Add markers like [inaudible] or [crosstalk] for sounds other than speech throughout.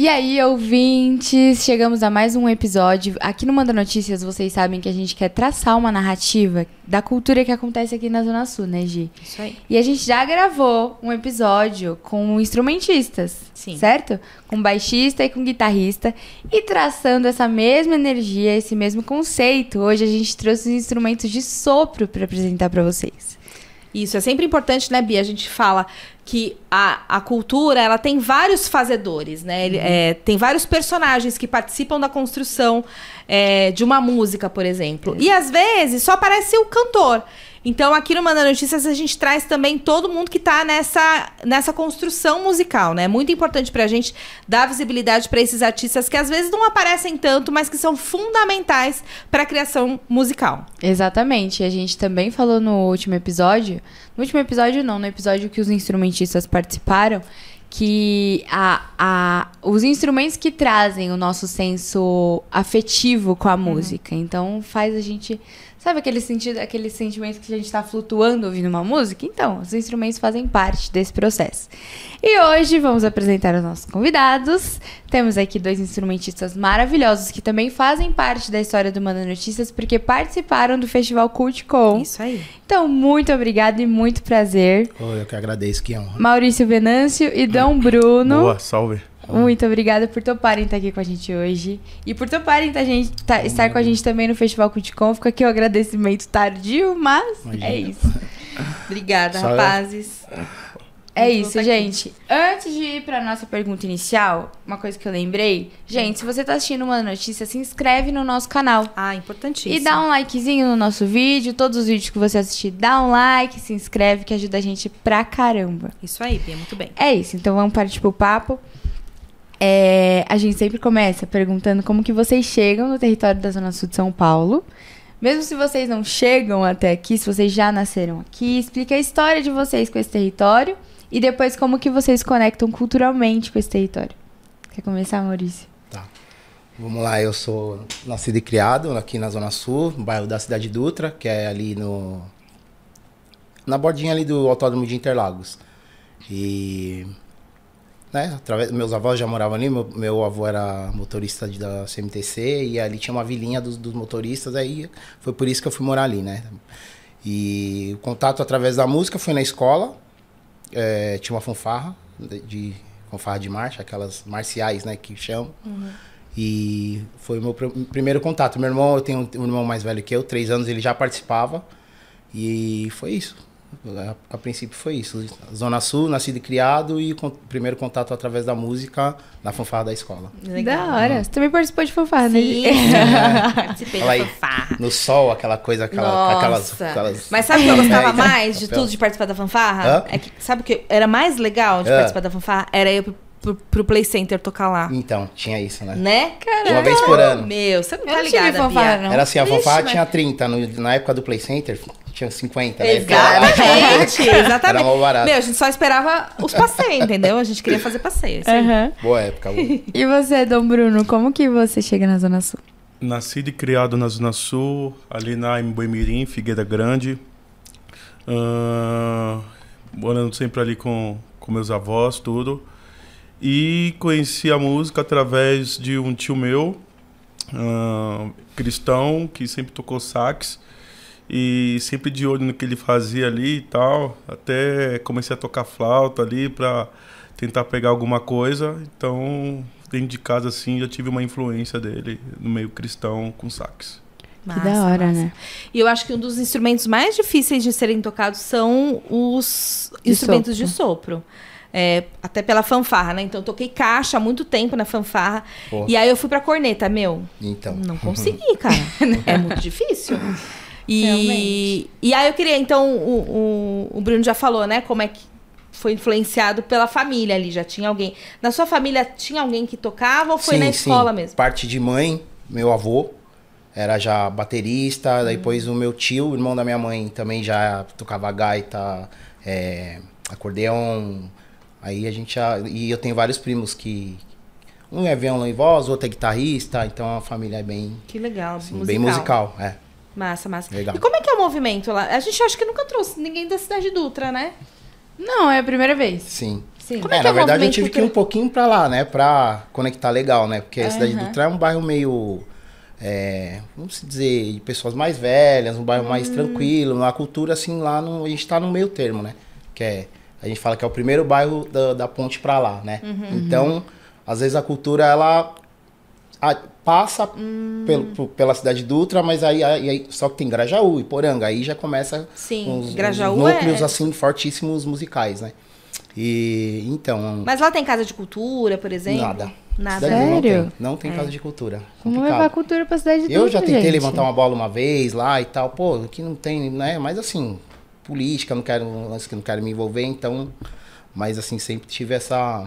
E aí, ouvintes, chegamos a mais um episódio. Aqui no Manda Notícias, vocês sabem que a gente quer traçar uma narrativa da cultura que acontece aqui na Zona Sul, né, Gi? Isso aí. E a gente já gravou um episódio com instrumentistas, Sim. certo? Com baixista e com guitarrista. E traçando essa mesma energia, esse mesmo conceito, hoje a gente trouxe os instrumentos de sopro para apresentar para vocês. Isso, é sempre importante, né, Bia? A gente fala que a, a cultura, ela tem vários fazedores, né? Ele, é, tem vários personagens que participam da construção é, de uma música, por exemplo. E às vezes só aparece o cantor. Então, aqui no Manda Notícias, a gente traz também todo mundo que está nessa, nessa construção musical, né? É muito importante para a gente dar visibilidade para esses artistas que às vezes não aparecem tanto, mas que são fundamentais para a criação musical. Exatamente. A gente também falou no último episódio. No último episódio, não, no episódio que os instrumentistas participaram, que a, a, os instrumentos que trazem o nosso senso afetivo com a música. Então faz a gente. Sabe aquele sentido, aquele sentimento que a gente está flutuando ouvindo uma música? Então, os instrumentos fazem parte desse processo. E hoje vamos apresentar os nossos convidados. Temos aqui dois instrumentistas maravilhosos que também fazem parte da história do Manda Notícias, porque participaram do Festival Cult Com. Isso aí. Então, muito obrigada e muito prazer. Oh, eu que agradeço, que honra. Maurício Venâncio e Dom Bruno. Boa, salve. Muito obrigada por toparem estar aqui com a gente hoje. E por toparem tá, gente, tá, estar com a gente também no Festival Culticom. Fica aqui o agradecimento tardio, mas Imagina. é isso. [laughs] Obrigada, Só- rapazes. É Vamos isso, voltar gente. Antes de ir pra nossa pergunta inicial, uma coisa que eu lembrei. Gente, se você tá assistindo uma notícia, se inscreve no nosso canal. Ah, importantíssimo. E dá um likezinho no nosso vídeo. Todos os vídeos que você assistir, dá um like, se inscreve, que ajuda a gente pra caramba. Isso aí, Bia, muito bem. É isso, então vamos partir pro papo. É, a gente sempre começa perguntando como que vocês chegam no território da Zona Sul de São Paulo. Mesmo se vocês não chegam até aqui, se vocês já nasceram aqui, explica a história de vocês com esse território e depois como que vocês conectam culturalmente com esse território. Quer começar, Maurício? Tá. Vamos lá, eu sou nascido e criado aqui na Zona Sul, no bairro da Cidade Dutra, que é ali no. Na bordinha ali do Autódromo de Interlagos. E. Né, através, meus avós já moravam ali, meu, meu avô era motorista de- da CMTC e ali tinha uma vilinha dos, dos motoristas, aí foi por isso que eu fui morar ali, né? E o contato através da música foi na escola, é, tinha uma fanfarra de, de fanfarra de marcha, aquelas marciais, né, que chamam. E foi o meu pr- primeiro contato. Meu irmão, eu tenho um, um irmão mais velho que eu, três anos, ele já participava. E foi isso. A, a princípio foi isso. Zona Sul, nascido e criado, e con primeiro contato através da música na fanfarra da escola. Da hora. Você também participou de fanfarra, né? Sim, [laughs] participei da aí, fanfarra. no sol, aquela coisa, aquela, aquelas, aquelas. Mas sabe o que eu gostava [laughs] É, mais de tudo de participar da fanfarra? Hã? É que, sabe o que era mais legal de Hã? participar da fanfarra? Era eu pro, pro, Play Center tocar lá. Então, tinha isso, né? Né? Uma vez por ano. Meu, você não tá Bia. não. Era assim, a Vixe, fanfarra mas- tinha 30, no- na época do Play Center tinha 50, né? Exatamente, exatamente. Era barato. Meu, a gente só esperava os passeios, entendeu? A gente queria fazer passeio. isso aí. Aham. Boa época, boa. E você, Dom Bruno, como que você chega na Zona Sul? Nascido e criado na Zona Sul, ali na em Boimirim, Figueira Grande. Ah, morando sempre ali com, com meus avós, tudo. E conheci a música através de um tio meu, ah, cristão, que sempre tocou sax. E sempre de olho no que ele fazia ali e tal. Até comecei a tocar flauta ali para tentar pegar alguma coisa. Então, dentro de casa, assim, já tive uma influência dele no meio cristão com sax. que da hora, né? E eu acho que um dos instrumentos mais difíceis de serem tocados são os De instrumentos sopro. de sopro. É, até pela fanfarra, né? Então eu toquei caixa há muito tempo na fanfarra. Pô. E aí eu fui pra corneta, meu. Então. Não consegui, cara. [laughs] é muito difícil. E, Realmente. e aí eu queria, então, o, o, o Bruno já falou, né? Como é que foi influenciado pela família ali. Já tinha alguém. Na sua família tinha alguém que tocava ou foi Sim, na sim. escola mesmo? Parte de mãe, meu avô, era já baterista. Daí depois o meu tio, o irmão da minha mãe, também já tocava gaita, é, acordeon. Aí a gente já. E eu tenho vários primos que. Um é violão e voz, outro é guitarrista, então a família é bem, Que legal. assim, musical. bem musical. É. Massa, massa. Legal. E como é que é o movimento lá? A gente acha que nunca trouxe ninguém da cidade Dutra, né? Não, é a primeira vez. Sim. Sim. Como é É, na o verdade eu tive que ir um pouquinho pra lá, né? Pra conectar legal, né? Porque a cidade do Dutra é um bairro meio. é, vamos dizer, de pessoas mais velhas, um bairro Hum. mais tranquilo. A cultura, assim, lá no, a gente tá no meio termo, né? Que é. A gente fala que é o primeiro bairro da, da ponte pra lá, né? Uhum. Então, às vezes a cultura, ela a- passa Hum. pelo, pela cidade do Dutra, mas aí, aí- aí- só que tem Grajaú e Poranga, aí já começa Sim, uns, Grajaú uns núcleos é- assim fortíssimos musicais, né? E então, Mas lá tem casa de cultura, por exemplo? Nada. Nada. Cidade não Sério? tem, não tem casa de cultura. Vamos Complicado. levar a cultura pra cidade de Eu Dutra, já tentei gente. levantar uma bola uma vez lá e tal, pô, aqui não tem, né? Mas assim, política, não quero, lance que não quero me envolver, então, mas assim, sempre tive essa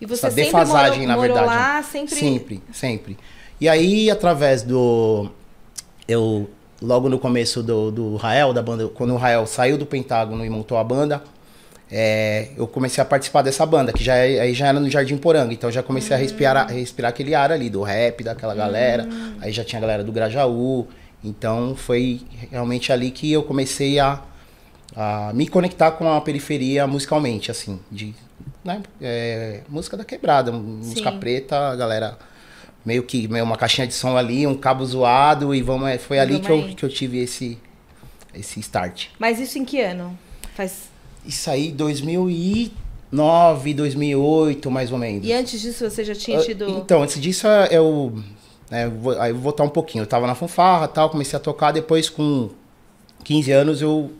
E você essa sempre defasagem, morou, na morou verdade. lá, sempre... Sempre, sempre. E aí, através do. Eu, logo no começo do, do Rael, da banda, quando o Rael saiu do Pentágono e montou a banda, é, eu comecei a participar dessa banda, que já, aí já era no Jardim Poranga. Então já comecei a respirar, respirar aquele ar ali, do rap, daquela galera. Aí já tinha a galera do Grajaú. Então foi realmente ali que eu comecei a, a me conectar com a periferia musicalmente, assim, de né, é, música da quebrada, música Sim. preta, a galera meio que meio uma caixinha de som ali, um cabo zoado e vamos, é, foi ali Vamos que eu, que eu tive esse esse start. Mas isso em que ano? Faz... Isso aí 2009, 2008, mais ou menos. E antes disso você já tinha Ah, tido... Então, antes disso é, eu. eu vou- aí eu vou voltar um pouquinho. Eu tava na fanfarra tal, comecei a tocar. Depois, com 15 anos, eu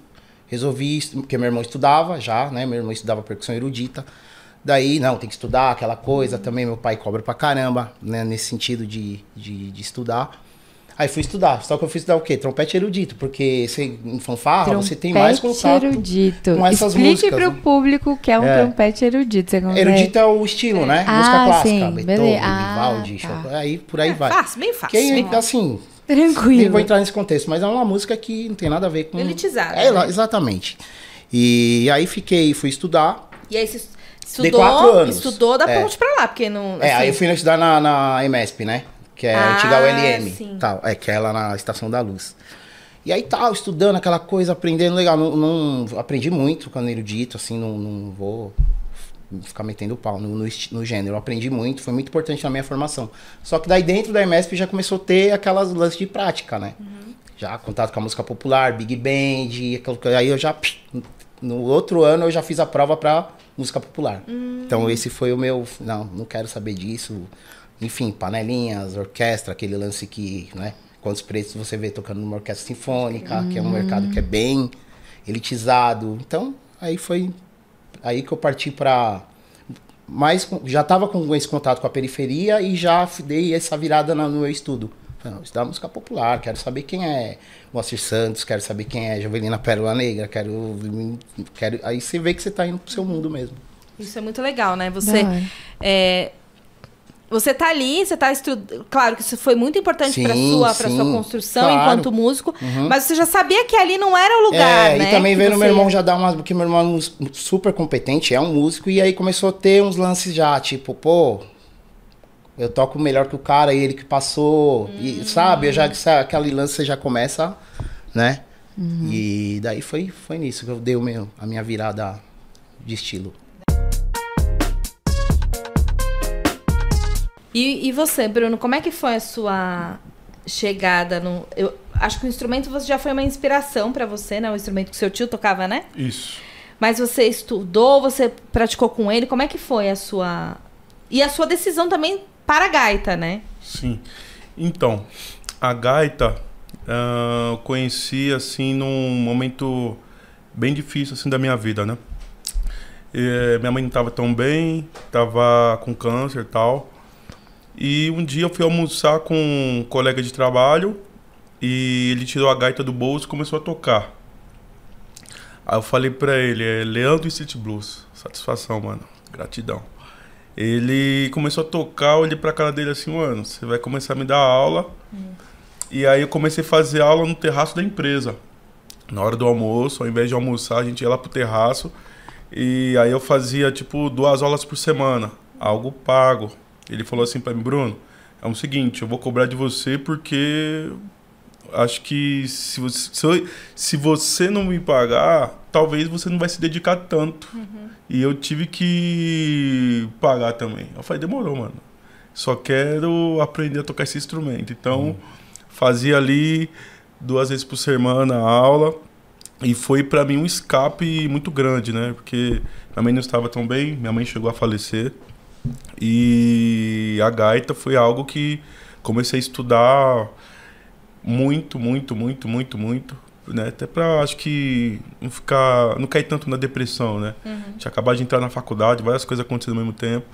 resolvi. Porque meu irmão estudava já, né? Meu irmão estudava percussão erudita. Daí, não, tem que estudar aquela coisa. Também meu pai cobra pra caramba, né? Nesse sentido de, de, de estudar. Aí fui estudar. Só que eu fui estudar o quê? Trompete erudito. Porque você, em fanfarra você tem mais Trompete contato. erudito. com essas Explique músicas, pro né? público o que é um É. trompete erudito. Você consegue? Erudito é o estilo, né? Ah, Música clássica. sim, Beethoven. Ah, Vivaldi, tá. Chopin. Aí por aí É, vai. Fácil, bem fácil. Quem, bem- assim, nem Tranquilo. vou entrar nesse contexto, mas é uma música que não tem nada a ver com. Elitizada, É, né? exatamente. E aí fiquei, fui estudar. E aí você Estudou, quatro anos. estudou da É. ponte pra lá, porque não... É, assim, aí eu fui estudar na, na EMESP, né? Que é Ah, a antiga ULM. sim. Tal, é, que é lá na Estação da Luz. E aí tal, estudando aquela coisa, aprendendo legal. Não, não- aprendi muito quando erudito, assim, não, não vou ficar metendo pau no, no, no gênero. Eu aprendi muito, foi muito importante na minha formação. Só que daí dentro da EMESP já começou a ter aquelas lances de prática, né? Já contato com a música popular, Big Band, aquilo aí eu já. No outro ano eu já fiz a prova pra música popular. Então esse foi o meu. Não, não quero saber disso. Enfim, panelinhas, orquestra, aquele lance que, né? Quantos preços você vê tocando numa orquestra sinfônica, que é um mercado que é bem elitizado. Então, aí foi aí que eu parti pra mais já tava com esse contato com a periferia e já dei essa virada no meu estudo. Não, estudar música popular, quero saber quem é Moacir Santos, quero saber quem é Jovelina Pérola Negra, quero, quero. Aí você vê que você tá indo pro seu mundo mesmo. Isso é muito legal, né? Você... Da. É, você tá ali, você tá estudando. Claro que isso foi muito importante para sua, para sua construção claro. enquanto músico, mas você já sabia que ali não era o lugar, é, né? e também vendo você meu irmão já dar umas. Porque meu irmão é um super competente, é um músico, e aí começou a ter uns lances já, tipo, pô, eu toco melhor que o cara, e ele que passou, e sabe? Eu já, aquele lance você já começa, né? E daí foi, foi nisso que eu dei o meu, a minha virada de estilo. E, e você, Bruno, como é que foi a sua chegada no. Eu acho que o instrumento você já foi uma inspiração para você, né? O instrumento que seu tio tocava, né? Isso. Mas você estudou, você praticou com ele, como é que foi a sua. E a sua decisão também para a gaita, né? Sim. Então, a gaita ah, eu conheci assim num momento bem difícil assim da minha vida, né? Eh, minha mãe não estava tão bem, estava com câncer e tal. E um dia eu fui almoçar com um colega de trabalho e ele tirou a gaita do bolso e começou a tocar. Aí eu falei pra ele, é Leandro Street Blues. Satisfação, mano. Gratidão. Ele começou a tocar, eu olhei pra cara dele assim, mano, você vai começar a me dar aula. E aí eu comecei a fazer aula no terraço da empresa. Na hora do almoço, ao invés de almoçar, a gente ia lá pro terraço. E aí eu fazia, tipo, duas aulas por semana. Algo pago. Ele falou assim pra mim, Bruno, é o seguinte, eu vou cobrar de você porque acho que se você, se, eu- se você não me pagar, talvez você não vai se dedicar tanto. E eu tive que pagar também. Eu falei, demorou, mano. Só quero aprender a tocar esse instrumento. Então, fazia ali duas vezes por semana a aula. E foi pra mim um escape muito grande, né? Porque minha mãe não estava tão bem, minha mãe chegou a falecer. E a gaita foi algo que comecei a estudar muito, muito, muito, muito, muito, né? Até pra, acho que, não ficar, não cair tanto na depressão, né? Tinha acabado de entrar na faculdade, várias coisas acontecendo ao mesmo tempo.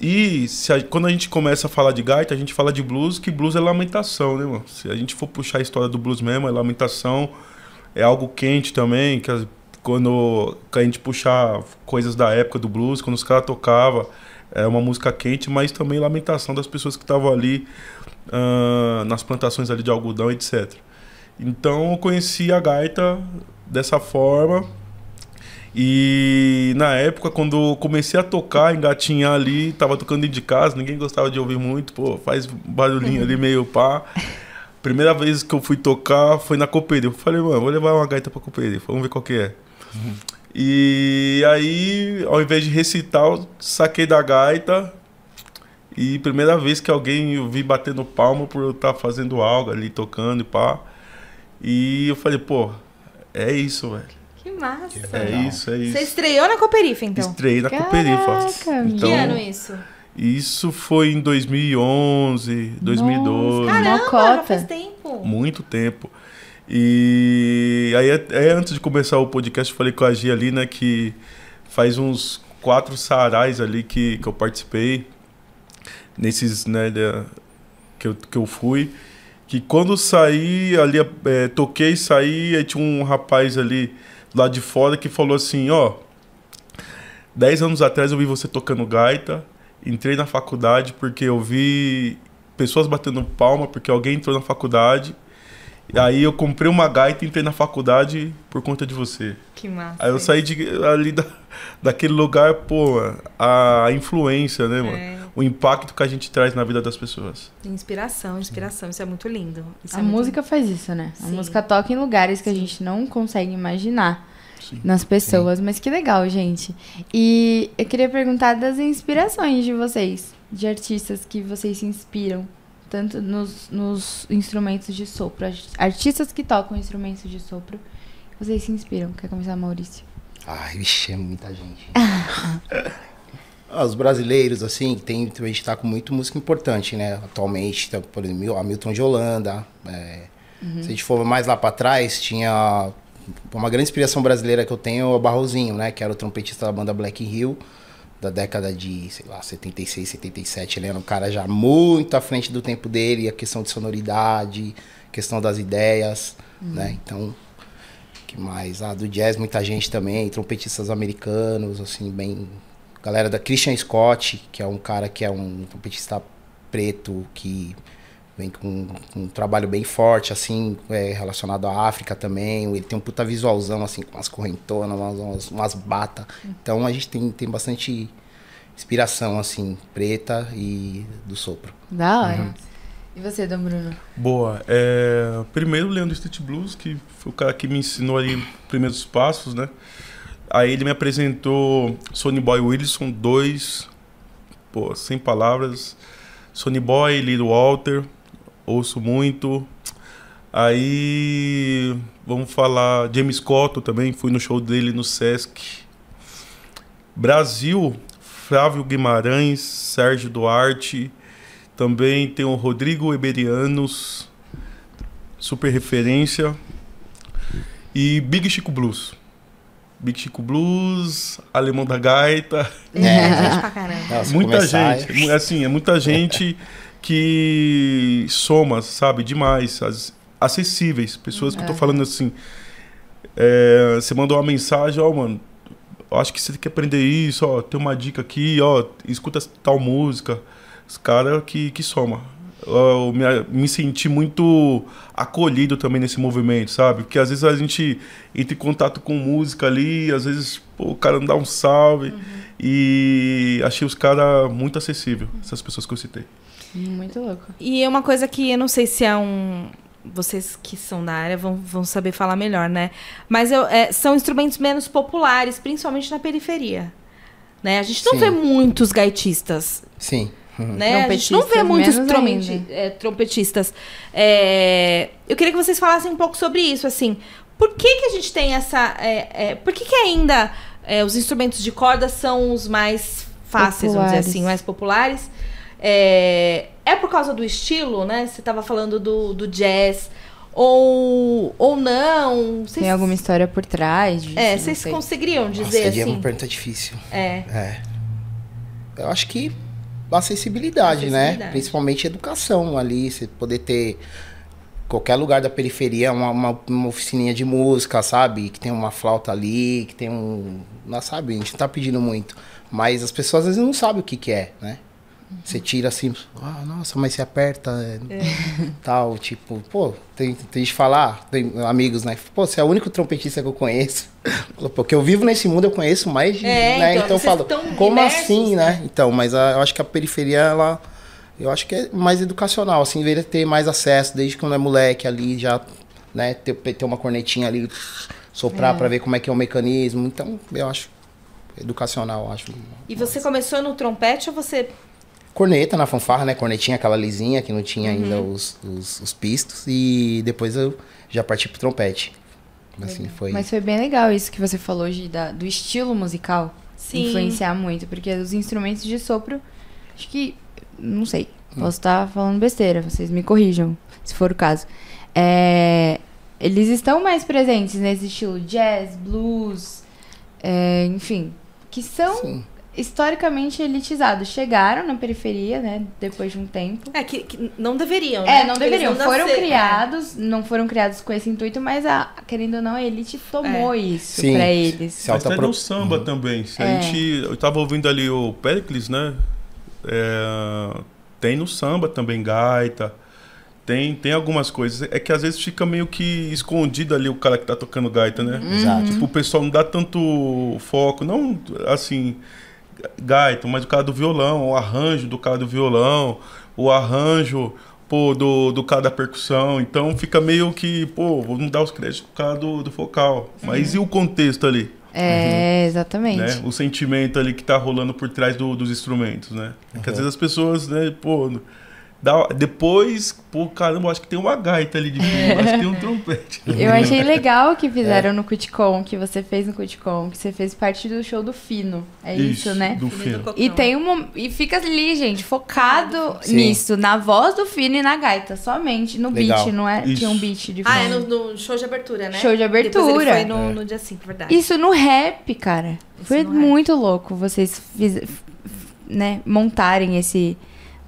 E se a- quando a gente começa a falar de gaita, a gente fala de blues, que blues é lamentação, né, mano? Se a gente for puxar a história do blues mesmo, é lamentação, é algo quente também, que as- quando a gente puxar coisas da época do blues, quando os caras tocavam, é uma música quente, mas também lamentação das pessoas que estavam ali ah, nas plantações ali de algodão, etc. Então eu conheci a gaita dessa forma. E na época, quando comecei a tocar, engatinhar ali, tava tocando de casa, ninguém gostava de ouvir muito, pô, faz barulhinho ali meio pá. Primeira vez que eu fui tocar foi na Coperi. Eu falei, mano, vou levar uma gaita pra Coperi, vamos ver qual que é. E aí, ao invés de recitar, eu saquei da gaita. E primeira vez que alguém eu vi batendo palma por eu estar fazendo algo ali, tocando e pá. E eu falei, pô, é isso, velho. Que massa. É Legal. isso, é isso. Você estreou na Cooperifa, então? Estreiei na Cooperifa. Caraca, Então, Que ano isso? isso foi em 2011, 2012. Cara- Caramba, faz tempo. Muito tempo. E aí, até antes de começar o podcast, eu falei com a Gia ali, né, que faz uns quatro sarais ali que, que eu participei, nesses, né, da- que, eu, que eu fui. Que quando saí, ali, é, toquei, saí, aí tinha um rapaz ali lá de fora que falou assim: Ó, 10 anos atrás eu vi você tocando gaita, entrei na faculdade porque eu vi pessoas batendo palma porque alguém entrou na faculdade. E aí eu comprei uma gaita e entrei na faculdade por conta de você. Que massa. Aí eu saí de, ali da, daquele lugar, pô, a influência, né, mano? É, O impacto que a gente traz na vida das pessoas. inspiração, inspiração. Isso é muito lindo. Isso A é música faz isso, né? A Sim. música toca em lugares que a gente não consegue imaginar nas pessoas. Mas que legal, gente. E eu queria perguntar das inspirações de vocês, de artistas que vocês se inspiram, tanto nos, nos instrumentos de sopro. art- Artistas que tocam instrumentos de sopro. Vocês se inspiram. Quer começar, Maurício? Ai, vixe, é muita gente. [laughs] Os brasileiros, assim, tem, a gente tá com muito música importante, né? Atualmente, tá, por exemplo, Hamilton de Holanda. é, Se a gente for mais lá pra trás, tinha uma grande inspiração brasileira que eu tenho, é o Barrozinho, né? Que era o trompetista da banda Black Hill, da década de, sei lá, 76, 77. Ele era um cara já muito à frente do tempo dele, a questão de sonoridade, questão das ideias, né? Então, que mais? Ah, do jazz, muita gente também, trompetistas americanos, assim, bem. Galera da Christian Scott, que é um cara que é um trompetista preto, que vem com, com um trabalho bem forte, assim, é, relacionado à África também. Ele tem um puta visualzão, assim, com umas correntonas, umas, umas, umas batas. Então a gente tem, tem bastante inspiração, assim, preta e do sopro. Da hora. E você, Dom Bruno? Boa. É, primeiro, o Leandro Street Blues, que foi o cara que me ensinou ali os primeiros passos, né? Aí ele me apresentou Sonny Boy Wilson 2, pô, sem palavras. Sonny Boy, Little Walter, ouço muito. Aí, vamos falar, James Cotto também, fui no show dele no Sesc. Brasil, Flávio Guimarães, Sérgio Duarte, também tem o Rodrigo Eberianos, super referência. E Big Chico Blues. Big Chico Blues, Alemão da Gaita. É, gente pra [laughs] caramba. Nossa, muita começar, gente, mu- assim, é muita [laughs] gente que soma, sabe, demais. As, acessíveis. Pessoas que eu tô falando assim. é, você mandou uma mensagem, ó, mano. eu Acho que você tem que aprender isso, ó. Tem uma dica aqui, ó. Escuta tal música. Os caras que, que soma. Eu me, me senti muito acolhido também nesse movimento, sabe? Porque às vezes a gente entra em contato com música ali, às vezes pô, o cara não dá um salve. Uhum. E achei os caras muito acessíveis, essas pessoas que eu citei. Muito louco. E é uma coisa que eu não sei se é um. Vocês que são da área vão, vão saber falar melhor, né? Mas eu, é, são instrumentos menos populares, principalmente na periferia. Né? A gente não Sim. vê muitos gaitistas. Sim. Uhum. Né? A gente não vê muitos trompeti é, trompetistas. É, eu queria que vocês falassem um pouco sobre isso, assim. Por que, que a gente tem essa. É, é por que, que ainda é, os instrumentos de corda são os mais fáceis, populares. vamos dizer assim, mais populares? É, é por causa do estilo, né? Você estava falando do, do jazz. Ou, ou não. Tem alguma história por trás disso? É, vocês conseguiriam dizer Nossa, assim? É uma pergunta difícil. É. é. Eu acho que acessibilidade, né? acessibilidade, né? Principalmente educação ali, você poder ter qualquer lugar da periferia uma, uma, uma oficininha de música, sabe? Que tem uma flauta ali, que tem um. Não sabe, a gente não tá pedindo muito. Mas as pessoas às vezes não sabem o que, que é, né? Você tira assim, ah, nossa, mas você aperta, é. [laughs] tal, tipo, pô, tem, tem gente falar, tem amigos, né? Pô, você é o único trompetista que eu conheço. Porque eu vivo nesse mundo, eu conheço mais de, é, né? Então, então eu falo, como assim, né? né? Então, mas a, eu acho que a periferia, ela, eu acho que é mais educacional, assim, deveria ter mais acesso, desde quando é moleque ali, já, né, ter, ter uma cornetinha ali, soprar é. para ver como é que é o mecanismo. Então, eu acho educacional, acho. E você começou no trompete ou você corneta na fanfarra, né? Cornetinha, aquela lisinha que não tinha uhum. ainda os, os, os, pistos. E depois eu já parti pro trompete. Assim, foi... Mas foi bem legal isso que você falou de, da, do estilo musical. Sim. Influenciar muito. Porque os instrumentos de sopro, acho que. Não sei. Hum. Posso estar falando besteira, vocês me corrijam, se for o caso. É, eles estão mais presentes nesse estilo jazz, blues, é, enfim. Que são Sim historicamente elitizados. Chegaram na periferia, né? Depois de um tempo. É, que, que não deveriam, é, né? É, não deveriam. Não foram nascer, criados, é. não foram criados com esse intuito, mas a, querendo ou não, a elite tomou é. isso Sim. pra eles. Mas tem no samba uhum. também. Se a é. gente, eu tava ouvindo ali o Pericles, né? É, tem no samba também gaita. Tem, tem algumas coisas. É que às vezes fica meio que escondido ali o cara que tá tocando gaita, né? Exato. Tipo, o pessoal não dá tanto foco. Não, assim gaita, mas o cara do violão, o arranjo do cara do violão, o arranjo pô, do, do cara da percussão. Então fica meio que, pô, vamos dar os créditos pro cara do, do focal. Mas e o contexto ali? É, uhum. exatamente. Né? O sentimento ali que tá rolando por trás do, dos instrumentos, né? Uhum. Porque às vezes as pessoas, né, pô Dá, depois, pô, caramba, acho que tem uma gaita ali de fundo, acho que tem um trompete. [laughs] Eu achei [laughs] legal o que fizeram é. no Cuticom, que você fez no Cuticom, que você fez parte do show do Fino. É isso, isso né? Do Fino. E tem um e fica ali, gente, focado Sim. nisso, na voz do Fino e na gaita, somente no legal. beat, não é? Isso. Tinha um beat de fundo. Ah, é no, no, show de abertura, né? Show de abertura. Depois ele foi no, é. no dia 5, verdade. Isso no rap, cara. Isso foi muito rap. louco vocês fiz, né, montarem esse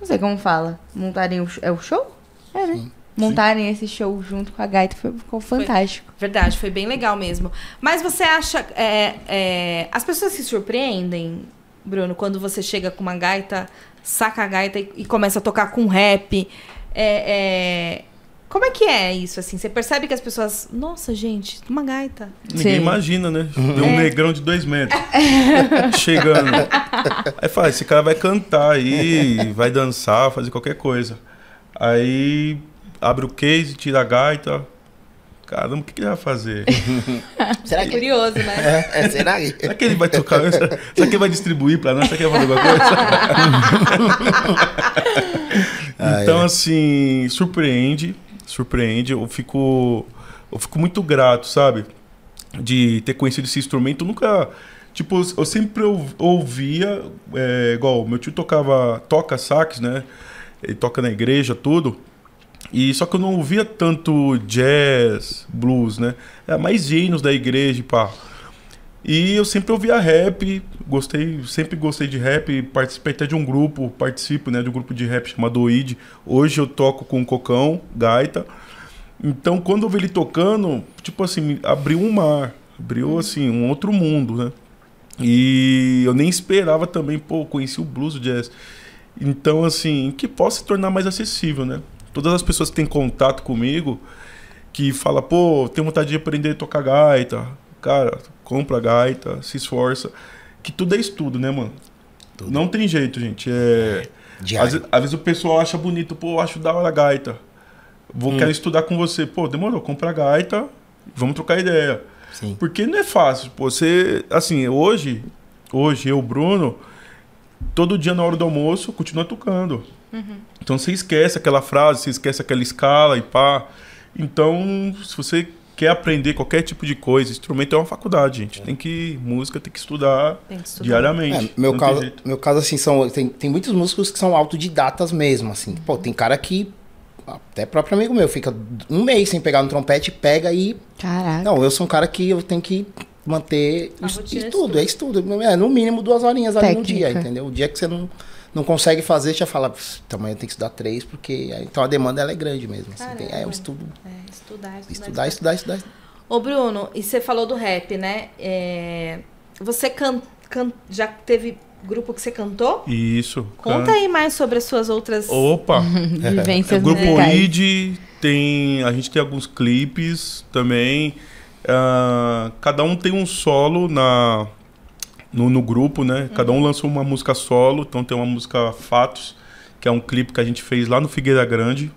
não sei como fala. Montarem o, é o show? É, né? Sim. Montarem Sim. esse show junto com a gaita foi, ficou fantástico. Foi, verdade, foi bem legal mesmo. Mas você acha. É, é, as pessoas se surpreendem, Bruno, quando você chega com uma gaita, saca a gaita e, e começa a tocar com rap. É, é como é que é isso, assim? Você percebe que as pessoas. Nossa, gente, uma gaita. Ninguém Sim. imagina, né? Tem um é. negrão de dois metros [laughs] chegando. Aí fala, esse cara vai cantar aí, vai dançar, fazer qualquer coisa. Aí abre o case, tira a gaita. Caramba, o que, que ele vai fazer? [laughs] será que... Curioso, né? É, é, será, que... será que ele vai tocar? Será que ele vai distribuir pra nós? Será que ele vai fazer alguma coisa? [laughs] Ah, então, é. assim, surpreende surpreende. Eu fico, eu fico muito grato, sabe? De ter conhecido esse instrumento. Eu nunca. Tipo, eu sempre ouvia. É, igual, meu tio tocava. Toca sax, né? Ele toca na igreja, tudo. E só que eu não ouvia tanto jazz, blues, né? Era mais hinos da igreja, pá. E eu sempre ouvia rap, gostei, sempre gostei de rap, participei até de um grupo, participo, né, de um grupo de rap chamado Oid. Hoje eu toco com o Cocão, gaita. Então, quando eu vi ele tocando, tipo assim, abriu um mar, abriu uhum. assim um outro mundo, né? E eu nem esperava também, pô, conheci o blues, o jazz. Então, assim, que possa se tornar mais acessível, né? Todas as pessoas que têm contato comigo, que fala, pô, tenho vontade de aprender a tocar gaita. Cara, compra gaita, se esforça. Que tudo é estudo, né, mano? Tudo. Não tem jeito, gente. É... Diário. Às, ve- às vezes o pessoal acha bonito, pô, eu acho da hora a gaita. Vou Hum. quero estudar com você. Pô, demorou, compra a gaita, vamos trocar ideia. Sim. Porque não é fácil. Pô, você, assim, hoje, hoje eu, Bruno, todo dia na hora do almoço, continua tocando. Então você esquece aquela frase, você esquece aquela escala e pá. Então, se você quer aprender qualquer tipo de coisa, instrumento é uma faculdade, gente. Tem que música, tem que estudar Tem que estudar. diariamente. É, meu, caso, meu caso, assim, são, tem, tem muitos músicos que são autodidatas mesmo, assim. Pô, tem cara que, até próprio amigo meu, fica um mês sem pegar no trompete, pega e... Caraca. Não, eu sou um cara que eu tenho que manter de estudo, é estudo. É, no mínimo duas horinhas ali no dia, entendeu? O dia que você não, não consegue fazer, já fala, "Pss, então amanhã tem que estudar três, porque... Então a demanda, ela é grande mesmo, assim. Tem- é um estudo... É, estudar, estudar, Estudar, estudar, estudar. Ô, Bruno, e você falou do rap, né? É, Você can... can- já teve grupo que você cantou? Isso. Conta can- aí mais sobre as suas outras. Opa! [laughs] É, Vivências o grupo. ID tem. A gente tem alguns clipes também. Ah, cada um tem um solo na, no, no grupo, né? Cada um lançou uma música solo. Então tem uma música Fatos, que é um clipe que a gente fez lá no Figueira Grande.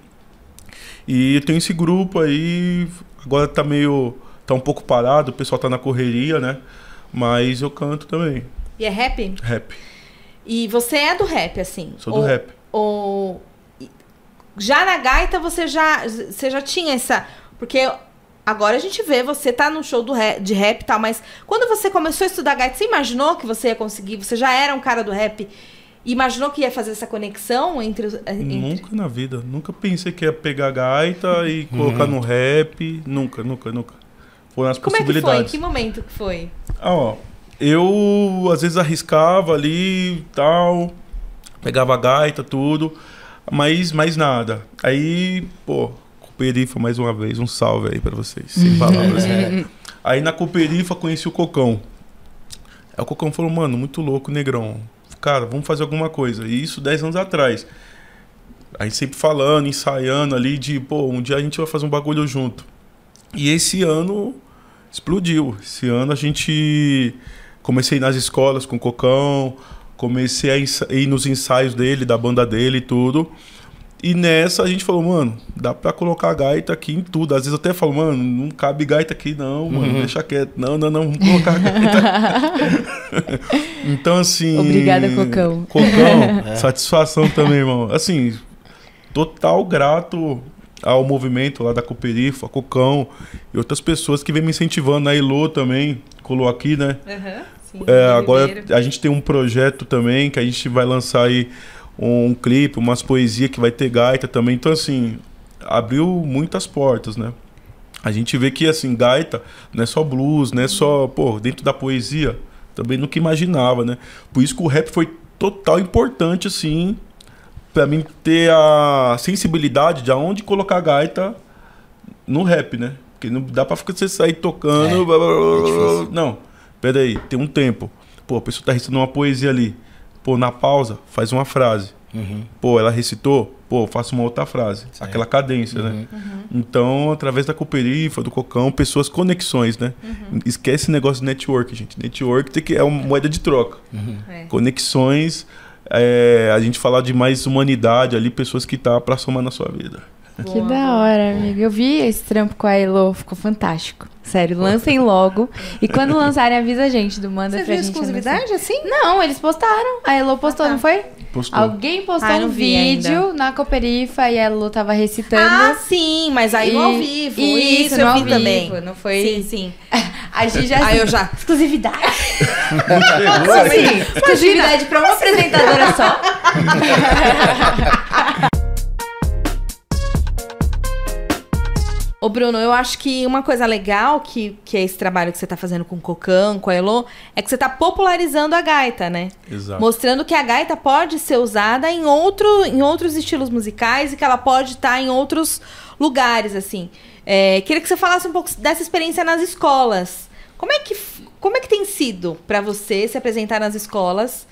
E tem esse grupo aí. Agora tá meio. tá um pouco parado, o pessoal tá na correria, né? Mas eu canto também. E é rap? Rap. E você é do rap, assim? Sou do Ou- rap. Ou já na gaita você já você já tinha essa, porque agora a gente vê você tá no show do rap, de rap e tal, mas quando você começou a estudar gaita, você imaginou que você ia conseguir? Você já era um cara do rap? Imaginou que ia fazer essa conexão entre os entre... Nunca na vida. Nunca pensei que ia pegar gaita e colocar no rap. Nunca, nunca, nunca. Foram as Como é que foi? Em possibilidades. que momento que foi? Ah, ó. Eu às vezes arriscava ali tal. Pegava a gaita, tudo. Mas mais nada. Aí, pô, Cooperifa mais uma vez. Um salve aí pra vocês. Sem palavras. [laughs] Aí na Cooperifa conheci o Cocão. Aí o Cocão falou, mano, muito louco, negrão. Cara, vamos fazer alguma coisa. E isso 10 anos atrás. A gente sempre falando, ensaiando ali de, pô, um dia a gente vai fazer um bagulho junto. E esse ano explodiu. Esse ano a gente comecei nas escolas com o Cocão, comecei a ir nos ensaios dele, da banda dele e tudo. E nessa a gente falou, mano, dá pra colocar gaita aqui em tudo. Às vezes eu até falo, mano, não cabe gaita aqui não, mano, deixa quieto. Não, não, não, vamos colocar gaita. [laughs] então assim... Obrigada, Cocão. Cocão, [laughs] satisfação também, irmão. Assim, total grato ao movimento lá da Cooperifa, Cocão e outras pessoas que vêm me incentivando. A Elô também colou aqui, né? sim, É, agora a gente tem um projeto também que a gente vai lançar aí um clipe, umas poesias que vai ter gaita também. Então, assim, abriu muitas portas, né? A gente vê que, assim, gaita não é só blues, não é só, pô, dentro da poesia, também nunca imaginava, né? Por isso que o rap foi total importante, assim, pra mim ter a sensibilidade de aonde colocar a gaita no rap, né? Porque não dá pra você sair tocando. É, blá, blá, blá, é não, pera aí, tem um tempo. Pô, a pessoa tá recitando uma poesia ali. Pô, na pausa, faz uma frase. Uhum. Pô, ela recitou, pô, faço uma outra frase. Certo. Aquela cadência, né? Então, através da Cooperifa, do Cocão, pessoas, conexões, né? Esquece esse negócio de network, gente. Network tem que, é uma moeda de troca. É. Conexões, é, a gente falar de mais humanidade ali, pessoas que tá pra somar na sua vida. Que da hora, amigo. Eu vi esse trampo com a Elo, ficou fantástico. Sério, lancem logo. E quando lançarem, avisa a gente do Manda Você pra viu gente. exclusividade assim? Não, eles postaram. A Elo postou, Ah, tá. não foi? Postou. Alguém postou Ah, um vi ainda. vídeo na Cooperifa e a Elo tava recitando. Ah, sim, mas aí no E- ao vivo. Isso, Isso, no eu ao vi vivo, também. não foi- Sim, sim. [laughs] A Gi já. Aí eu já. Exclusividade. [laughs] Chegou, Sim, exclusividade pra uma apresentadora só. [laughs] Ô, Bruno, eu acho que uma coisa legal que, que é esse trabalho que você tá fazendo com o Cocão, com a Elo, é que você tá popularizando a gaita, né? Exato. Mostrando que a gaita pode ser usada em, outro, em outros estilos musicais e que ela pode estar em outros lugares, assim. É, queria que você falasse um pouco dessa experiência nas escolas. Como é que, como é que tem sido pra você se apresentar nas escolas?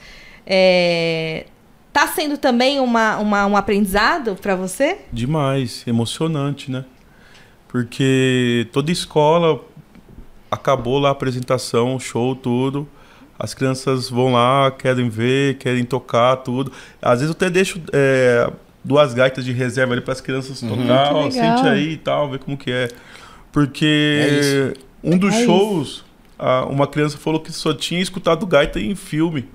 É, Tá sendo também uma, uma, um aprendizado para você? Demais, emocionante, né? Porque toda escola acabou lá a apresentação, show, tudo. As crianças vão lá, querem ver, querem tocar, tudo. Às vezes eu até deixo é, duas gaitas de reserva ali para as crianças Uhum. tocar, ó, sente aí e tal, ver como que é. Porque É um dos É shows, a- uma criança falou que só tinha escutado gaita em filme.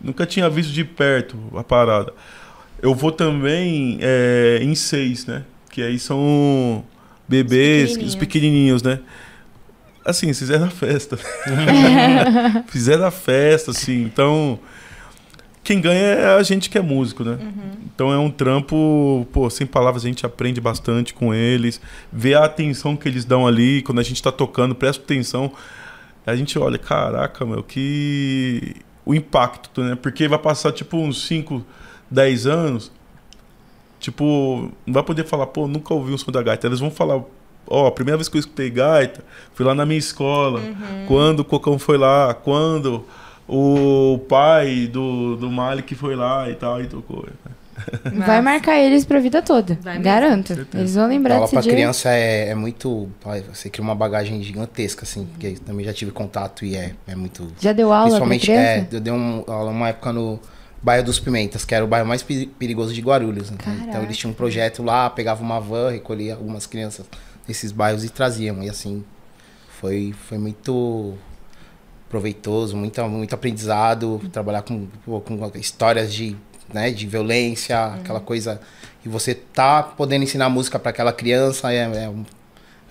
Nunca tinha visto de perto a parada. Eu vou também é, em seis, né? Que aí são bebês, pequenininhos. os pequenininhos, né? Assim, fizeram a festa. [laughs] fizeram a festa, assim. Então, quem ganha é a gente que é músico, né? Então é um trampo, pô, sem palavras, a gente aprende bastante com eles. Vê a atenção que eles dão ali, quando a gente tá tocando, presta atenção. A gente olha, caraca, meu, que. O impacto, né? Porque vai passar tipo uns 5, 10 anos. Tipo, não vai poder falar, pô, nunca ouvi um som da gaita. Eles vão falar, ó, a primeira vez que eu escutei gaita foi lá na minha escola. Quando o Cocão foi lá, quando o pai do, do Malik foi lá e tal, e tocou. [laughs] Vai marcar eles pra vida toda. Vai. Garanto. Eles vão lembrar Aula desse pra dia. criança é, é muito. pai, Você cria uma bagagem gigantesca, assim, porque eu também já tive contato e é, é muito. Já deu aula pra Principalmente, criança? é, eu dei um, aula uma época no bairro dos Pimentas, que era o bairro mais peri- perigoso de Guarulhos. né? Então Caraca. eles tinham um projeto lá, pegava uma van, recolhia algumas crianças desses bairros e traziam. E assim, foi, foi muito proveitoso, muito, muito aprendizado, trabalhar com, com histórias de, né, de violência, aquela coisa. E você tá podendo ensinar música para aquela criança, é, é,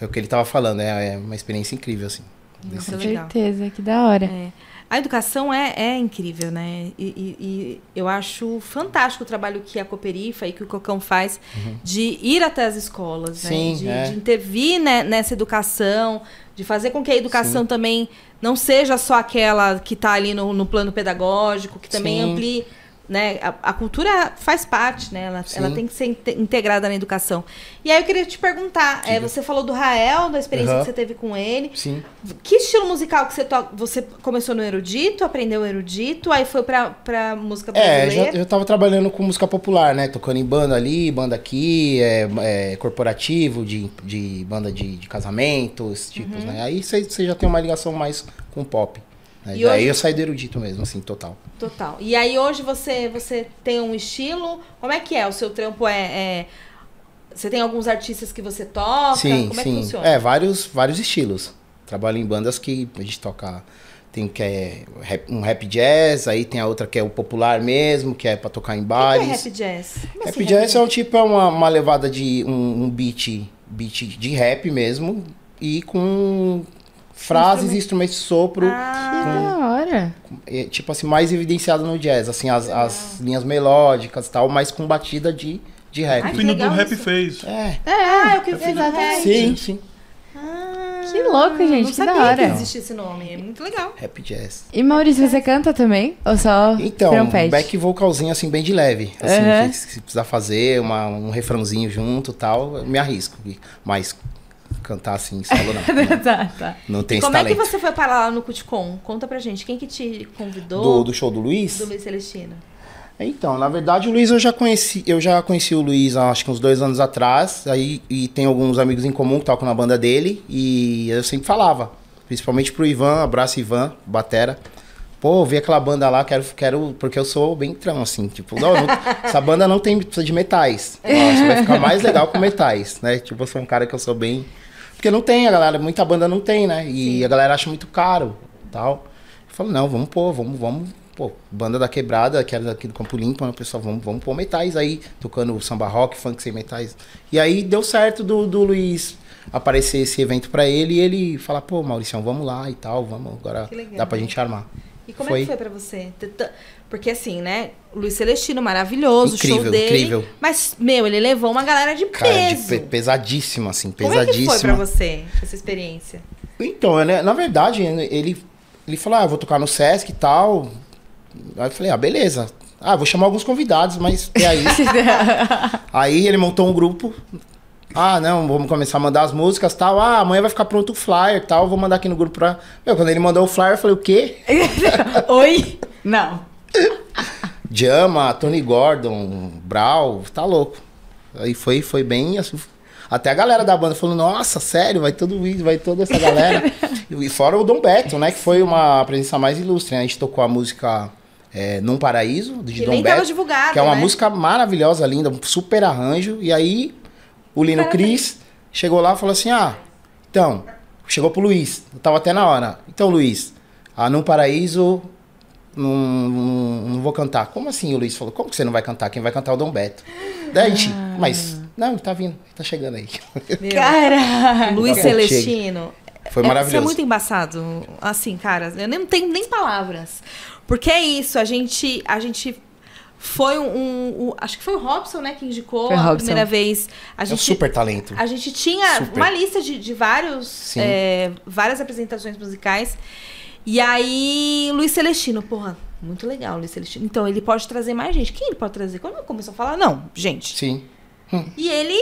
é o que ele tava falando, é, é uma experiência incrível, assim. Com certeza, que da hora. É. A educação é, é incrível, né? E, e- e eu acho fantástico o trabalho que a Cooperifa e que o Cocão faz de ir até as escolas, né? Sim, de, é. de intervir né, nessa educação, de fazer com que a educação também não seja só aquela que está ali no, no plano pedagógico, que também Sim. amplie. Né? A, a cultura faz parte, né? Ela, ela tem que ser inte- integrada na educação. E aí eu queria te perguntar, é, você falou do Rael, da experiência Aham. que você teve com ele. Sim. Que estilo musical que você toca? Você começou no erudito, aprendeu erudito, aí foi pra, pra música É, brasileira? já, eu tava trabalhando com música popular, né? Tocando em banda ali, banda aqui, é, é, corporativo, de, de banda de, de casamento, esses tipos, Uhum. né? Aí você você já tem uma ligação mais com pop. E Daí hoje- eu saí do erudito mesmo, assim, total. Total. E aí hoje você, você tem um estilo? Como é que é? O seu trampo é. é- Você tem alguns artistas que você toca? sim, Como é sim. que funciona? É, vários, vários estilos. Trabalho em bandas que a gente toca. Tem que é rap- um rap jazz, aí tem a outra que é o popular mesmo, que é pra tocar em O que bares. é rap jazz? Como Rap assim, jazz é um tipo, é uma, uma levada de um, um beat, beat de rap mesmo, e com frases e instrumentos de sopro, Que Ah, da hora. é, tipo assim, mais evidenciado no jazz, assim, as, as linhas melódicas e tal, mas com batida de, de rap. que O hino do rap isso. fez. É, ah, é o que eu fiz exatamente. rap. sim, sim. Ah, Que louco, gente, Não que da sabia hora. que existia esse nome. É muito legal. Rap jazz. E Maurício, você canta também? Ou só Então, trompete? back vocalzinho assim, bem de leve. Assim, Aham. que se precisar fazer uma, um refrãozinho junto e tal, eu me arrisco. Mas cantar assim, solo [laughs] não. tá, tá. Não tem E como é que talento. você foi parar lá no Cuticom? Conta pra gente. Quem que te convidou? Do, do show do Luiz? Do Luiz Celestino. Então, na verdade, o Luiz eu já conheci, eu já conheci o Luiz há acho que uns dois anos atrás, aí e tem alguns amigos em comum que tocam na banda dele, e eu sempre falava, principalmente pro Ivan, abraço Ivan, Batera. Pô, vi aquela banda lá, quero, quero, porque eu sou bem trão, assim, tipo, não, não- [laughs] essa banda não tem precisa de metais. Nossa, vai ficar mais legal com metais, né? Tipo, eu sou um cara que eu sou bem. Porque não tem, a galera, muita banda não tem, né? E a galera acha muito caro tal. Eu falo, não, vamos pôr, vamos, vamos, pô, banda da quebrada, que era daqui do Campo Limpo, né, pessoal, vamos, vamos pôr metais aí, tocando samba rock, funk sem metais. E aí deu certo do, do Luiz aparecer esse evento pra ele e ele falar, pô, Mauricião, vamos lá e tal, vamos, agora dá pra gente armar. E como é Foi. que foi pra você? Porque assim, né? Luiz Celestino, maravilhoso, o show Incrível, dele. incrível. Mas, meu, ele levou uma galera de Cara, de peso. pe- pesadíssimo, assim, Como é foi pra você essa experiência? Então, né, na verdade, ele, ele falou, ah, eu vou tocar no Sesc e tal. Aí eu falei, ah, beleza. Ah, vou chamar alguns convidados, mas é aí. [laughs] aí ele montou um grupo. Ah, não, vamos começar a mandar as músicas e tal. Ah, amanhã vai ficar pronto o flyer e tal. Vou mandar aqui no grupo pra. Meu, quando ele mandou o flyer, eu falei, o quê? [laughs] Oi? Não. Jama, Tony Gordon, Brau, tá louco. Aí foi, foi bem assim. Até a galera da banda falou, nossa, sério, vai todo isso, vai toda essa galera. [laughs] e fora o Dom Beto, né? Que foi uma presença mais ilustre. Né? A gente tocou a música é, Num Paraíso, de Que Dom Beto. Que é uma né? música maravilhosa, linda, um super arranjo. E aí, o Lino Cris chegou lá e falou assim: Ah, então, chegou pro Luiz, eu tava até na hora. Então, Luiz, a Num Paraíso não, não, não vou cantar. Como assim? O Luiz falou: Como que você não vai cantar? Quem vai cantar é o Dom Beto. Daí a gente, mas, não, ele tá vindo, ele tá chegando aí. Caraca. Luiz pouco Celestino. Foi É, maravilhoso. Isso é muito embaçado. Assim, cara, eu nem- não tenho nem palavras. Porque é isso, a gente, a gente foi um, um- um- Acho que foi o Robson, né, que indicou a Robson. primeira vez. A É um gente, super talento. a gente tinha Super. uma lista de, de vários, é, várias apresentações musicais. E aí, Luiz Celestino, porra, muito legal, Luiz Celestino. Então, ele pode trazer mais gente. Quem ele pode trazer? Quando começou a falar, não, gente. Sim, E ele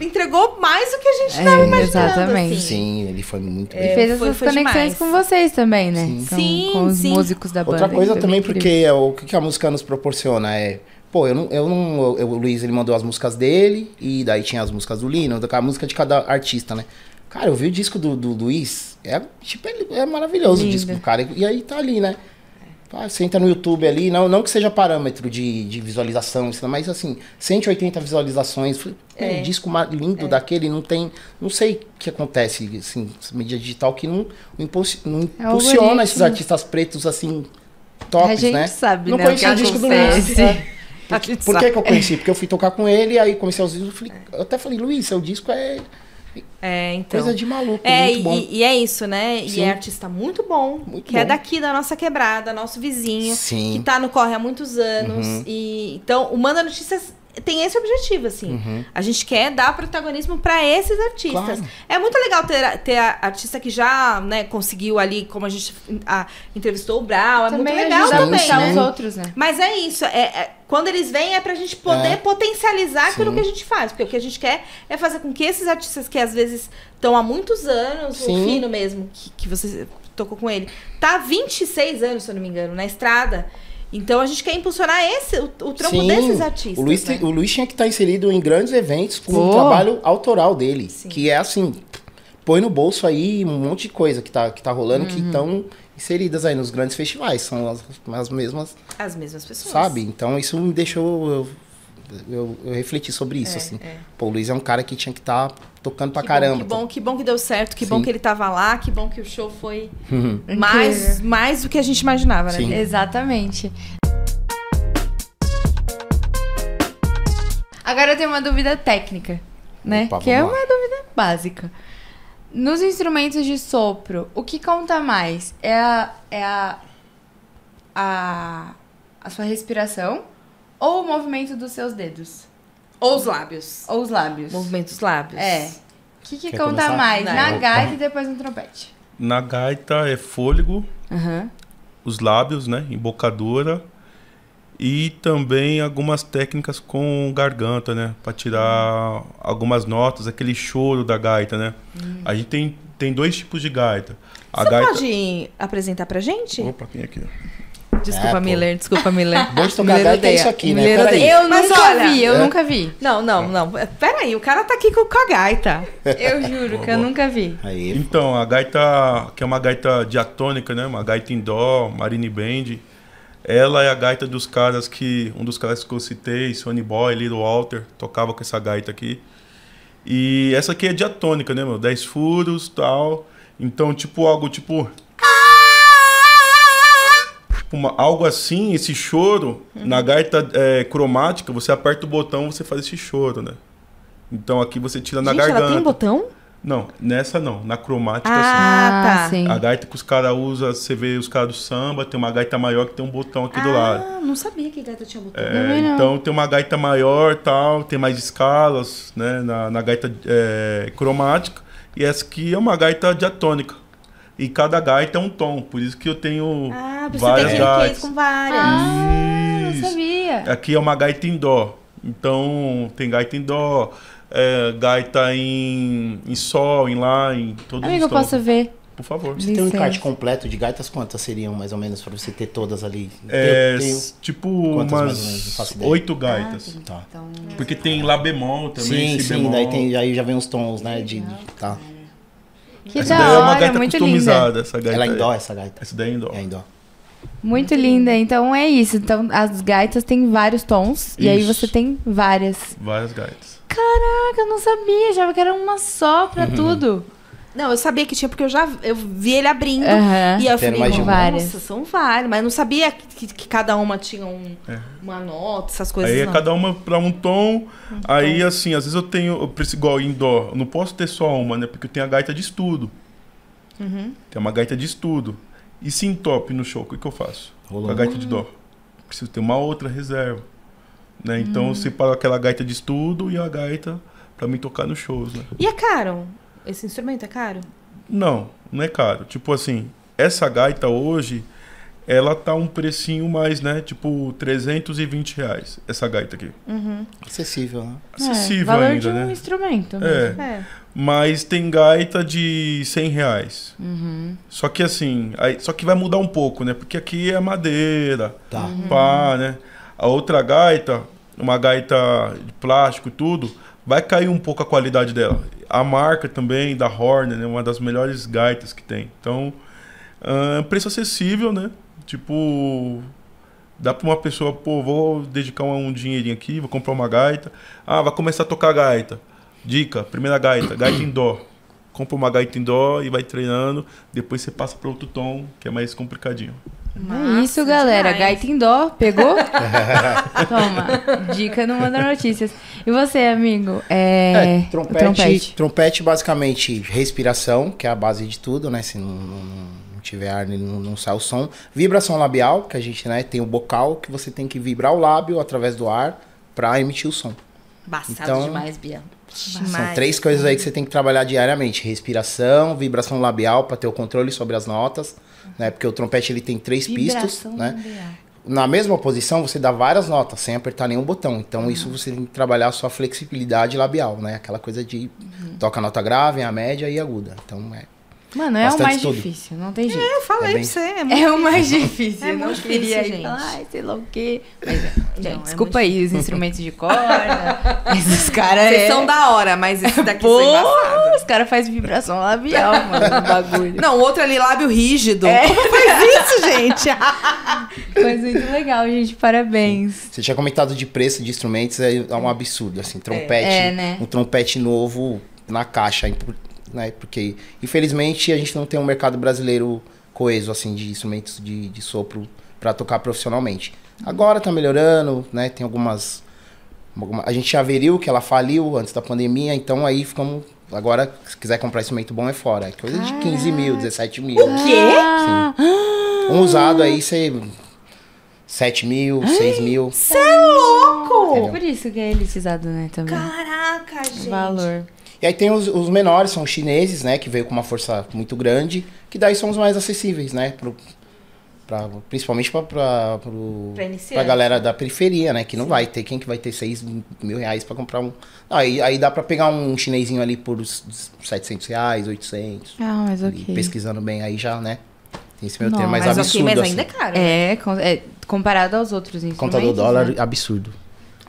entregou mais do que a gente É, estava imaginando. exatamente. assim. sim, ele foi muito E bem. fez essas foi conexões demais. com vocês também, né? Sim. Com, Sim, com os sim. músicos da banda. Outra coisa Foi também, porque é o que a música nos proporciona é. Pô, eu não. Eu não eu- o Luiz ele mandou as músicas dele, e daí tinha as músicas do Lino, a música de cada artista, né? Cara, eu vi o disco do, do Luiz, é, tipo, é maravilhoso o Lindo. disco do cara. E aí tá ali, né? Ah, Você entra no YouTube ali, não, não que seja parâmetro de, de visualização, mas assim, 180 visualizações. É. Um disco lindo daquele, não tem. Não sei o que acontece, assim, mídia digital que não, não, É impulsiona algoritmo. esses artistas pretos assim, tops, A gente né? sabe, não né, conhecia o o disco do acontece. Luiz. né? [laughs] Por que, que eu conheci? Porque eu fui tocar com ele, aí comecei a ouvir, eu, falei, eu até falei, Luiz, seu disco é É, então. coisa de maluco, É, muito e, bom. e é isso, né? E Sim. é artista muito bom, Muito que é bom. daqui da nossa quebrada, nosso vizinho, Sim. que tá no corre há muitos anos. Uhum. E então, o Manda Notícias tem esse objetivo, assim. Uhum. A gente quer dar protagonismo para esses artistas. Claro. É muito legal ter, ter a artista que já, né, conseguiu ali, como a gente a, entrevistou o Brau, é Também muito legal ajuda a também, né? os outros, né? Mas é isso, é, é- quando eles vêm é pra gente poder É. potencializar aquilo Sim. que a gente faz. Porque o que a gente quer é fazer com que esses artistas que às vezes estão há muitos anos, Sim. o Fino mesmo, que, que você tocou com ele, tá há 26 anos, se eu não me engano, na estrada. Então a gente quer impulsionar esse, o, o trampo Sim, desses artistas. O Luiz, né? o Luiz tinha que estar inserido em grandes eventos com o trabalho autoral dele. Sim. Que é assim, põe no bolso aí um monte de coisa que tá, que tá rolando, Uhum. que estão inseridas aí nos grandes festivais. São as, as mesmas, As mesmas pessoas. sabe? Então isso me deixou. Eu, eu, eu refleti sobre isso, É, assim. é. Pô, o Luiz é um cara que tinha que estar tocando pra Que caramba. Bom, que bom, que bom que deu certo, que bom Sim. que ele tava lá, que bom que o show foi Uhum. mais, mais do que a gente imaginava, né? Sim. Exatamente. Agora eu tenho uma dúvida técnica, né? Opa, que é uma lá. dúvida básica. Nos instrumentos de sopro, o que conta mais? É a, é a, a, a sua respiração ou o movimento dos seus dedos? Ou os lábios. Ou os lábios? Movimento dos lábios. É. O que, que Quer conta começar? mais? Vai. Na Opa. gaita e depois no trompete? Na gaita é fôlego, Aham. os lábios, né? Embocadura. E também algumas técnicas com garganta, né? Pra tirar algumas notas, aquele choro da gaita, né? A gente tem, tem dois tipos de gaita. A Você gaita. pode apresentar pra gente? Opa, quem aqui? Desculpa, É. Miller, desculpa, Miller. Bom de tocar Miller é odeia. isso aqui, né? Miller odeia. Eu Mas nunca olha, vi, eu é. nunca vi. Não, não, não. Peraí, o cara tá aqui com, com a gaita. Eu juro que eu nunca vi. Aí, Então, a gaita, que é uma gaita diatônica, né? Uma gaita em dó, marine band. Ela é a gaita dos caras que... Um dos caras que eu citei, Sonny Boy, Little Walter, tocava com essa gaita aqui. E essa aqui é diatônica, né, meu? 10 furos tal. Então, tipo, algo tipo... tipo uma- algo assim, esse choro, na gaita é, cromática, você aperta o botão, você faz esse choro, né? Então aqui você tira na gente, garganta. ela tem botão? Não, nessa não. Na cromática, sim. Ah, tá. sim. A gaita que os caras usam, você vê os caras do samba, tem uma gaita maior que tem um botão aqui do lado. Ah, não sabia que gaita tinha botão. É, não. então tem uma gaita maior tal, tem mais escalas, né? Na, na gaita é, cromática. E essa aqui é uma gaita diatônica. E cada gaita é um tom, por isso que eu tenho Ah, por isso várias tem aquele case gaitas. com várias. Ah, não sabia. Aqui é uma gaita em dó. Então tem gaita em dó, é, gaita em, em sol, em lá, em todos Amigo, eu os tons. posso ver. por favor. Você tem um encarte completo de gaitas, quantas seriam mais ou menos pra você ter todas ali? É, Eu tenho- s- tipo Quantas mais ou menos? Não umas oito gaitas. Tá. Então, Porque tem Lá bemol também, Sim, Si sim, bemol. daí tem, aí já vem os tons, né? De, tá. Que Essa da daí é uma hora, gaita muito linda. customizada, essa gaita. Ela é em dó, essa gaita. Essa daí é em dó. É em dó. Muito linda. Então é isso. Então as gaitas têm vários tons. E aí Isso. você tem várias. Várias gaitas. Caraca, eu não sabia. Achava que era uma só pra Uhum. tudo. Não, eu sabia que tinha, porque eu já eu vi ele abrindo. Aham. E eu falei, mais de nossa. Várias. são várias. Mas eu não sabia que, que cada uma tinha um- É. uma nota, essas coisas. Aí é cada uma pra um tom. Aí, assim, às vezes eu tenho. Eu preciso, igual em dó. Eu não posso ter só uma, né? Porque eu tenho a gaita de estudo. Uhum. Tem uma gaita de estudo. E se entope no show, o que, que eu faço? Rolou. Com a gaita de dó. Preciso ter uma outra reserva. Né? Então eu separo aquela gaita de estudo e a gaita pra mim tocar nos shows, né? E é caro? Esse instrumento é caro? Não, não é caro. Tipo assim, essa gaita hoje, ela tá um precinho mais, né? Tipo, 320 reais. Essa gaita aqui. Acessível, né? Acessível é, valor ainda, de um né? instrumento. É. mesmo. É. Mas tem gaita de 100 reais. Uhum. Só que assim, aí, só que vai mudar um pouco, né? Porque aqui é madeira, Tá. pá, né? A outra gaita, uma gaita de plástico e tudo, vai cair um pouco a qualidade dela. A marca também da Horner, né? Uma das melhores gaitas que tem. Então, ah, preço acessível, né? Tipo, dá pra uma pessoa, pô, vou dedicar um, um dinheirinho aqui, vou comprar uma gaita. Ah, vai começar a tocar gaita. Dica, primeira gaita, gaita em dó. Compra uma gaita em dó e vai treinando. Depois você passa para outro tom, que é mais complicadinho. É isso, galera. demais. Gaita em dó, pegou? [laughs] Toma. Dica no Manda Notícias. E você, amigo? É, o trompete, trompete. basicamente, respiração, que é a base de tudo, né? Se não, não- não- tiver ar, não, não sai o som. Vibração labial, que a gente né, tem o bocal, que você tem que vibrar o lábio através do ar pra emitir o som. Embaçado Então, demais, Bia. São Demais. três coisas aí que você tem que trabalhar diariamente: respiração, vibração labial para ter o controle sobre as notas, né? Porque o trompete ele tem três pistos, Vibração né? labial. Na mesma posição você dá várias notas sem apertar nenhum botão. Então Uhum. isso você tem que trabalhar a sua flexibilidade labial, né? Aquela coisa de Uhum. toca a nota grave, a média e aguda. Então é. Mano, é o mais estudo. difícil, não tem jeito. Eu falei É bem- pra você. É muito É o mais difícil. É eu não muito queria difícil, ir falar, gente. ai, sei lá o quê. Mas, é, gente, Não, é desculpa aí, os instrumentos de corda. [laughs] esses caras Vocês é... são da hora, mas esse daqui [laughs] Pô, são os caras fazem vibração labial, [laughs] mano, no bagulho. Não, o outro ali, lábio rígido. É. Como faz isso, gente? Mas muito legal, gente, parabéns. Você tinha comentado de preço de instrumentos, é é um absurdo, assim, trompete, É, né? um trompete novo na caixa, né? Porque infelizmente a gente não tem um mercado brasileiro coeso assim de instrumentos de, de sopro para tocar profissionalmente. Agora tá melhorando, né? Tem algumas alguma- a gente já veriu que ela faliu antes da pandemia, então aí ficamos agora se quiser comprar instrumento bom é fora, é coisa de 15 mil, 17 mil. O quê? Ah, Um usado aí você 7 mil, 6 mil. Você é louco! por isso que é elitizado, né, também. Caraca, gente. Valor. E aí tem os, os menores, são os chineses, né? Que veio com uma força muito grande, que daí são os mais acessíveis, né? Pro, pra, principalmente pra, pra, pro, Pra iniciante. pra galera da periferia, né? Que não vai ter, quem que vai ter 6 mil reais pra comprar um... Aí, aí dá pra pegar um chinesinho ali por uns 700 reais, 800. Ah, mas E ok. pesquisando bem, aí já, né? Tem esse meu Não, termo mais Mas absurdo, ok, mas assim. ainda é caro. É, com- é, comparado aos outros instrumentos. Contador dólar, né? absurdo.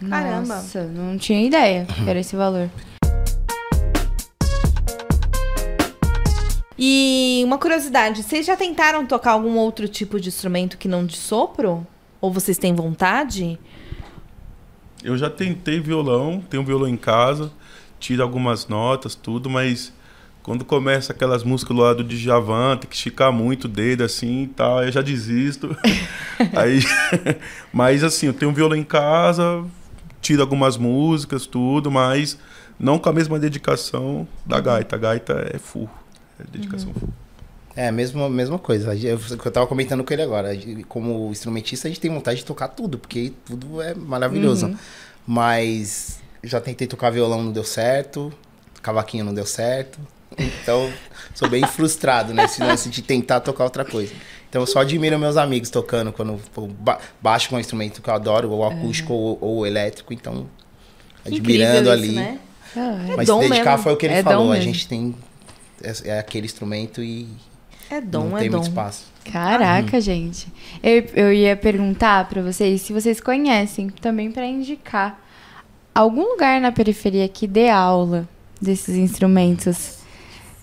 Caramba. Nossa, não tinha ideia que era esse valor. [laughs] E uma curiosidade, vocês já tentaram tocar algum outro tipo de instrumento que não de sopro? Ou vocês têm vontade? Eu já tentei violão, tenho um violão em casa, tiro algumas notas, tudo, mas quando começa aquelas músicas lá do Djavan, tem que esticar muito o dedo assim e tal, eu já desisto. [laughs] aí, [laughs] mas assim, eu tenho um violão em casa, tiro algumas músicas, tudo, mas não com a mesma dedicação da gaita. A gaita é é dedicação full. É, mesma, mesma coisa. Eu, eu tava comentando com ele agora. Como instrumentista, a gente tem vontade de tocar tudo, porque tudo é maravilhoso. Mas já tentei tocar violão, não deu certo. Cavaquinho não deu certo. Então, sou bem frustrado nesse lance de tentar tocar outra coisa. Então, eu só admiro meus amigos tocando quando ba baixo com um instrumento que eu adoro, ou acústico ou, ou elétrico. Então, admirando Incrível ali. Isso, né? Ah, Mas dom se dedicar mesmo. foi o que ele É falou. A gente tem é, é aquele instrumento e É dom, não é tem dom. muito espaço. Caraca, gente. Eu, eu ia perguntar pra vocês se vocês conhecem, também pra indicar, algum lugar na periferia que dê aula desses instrumentos.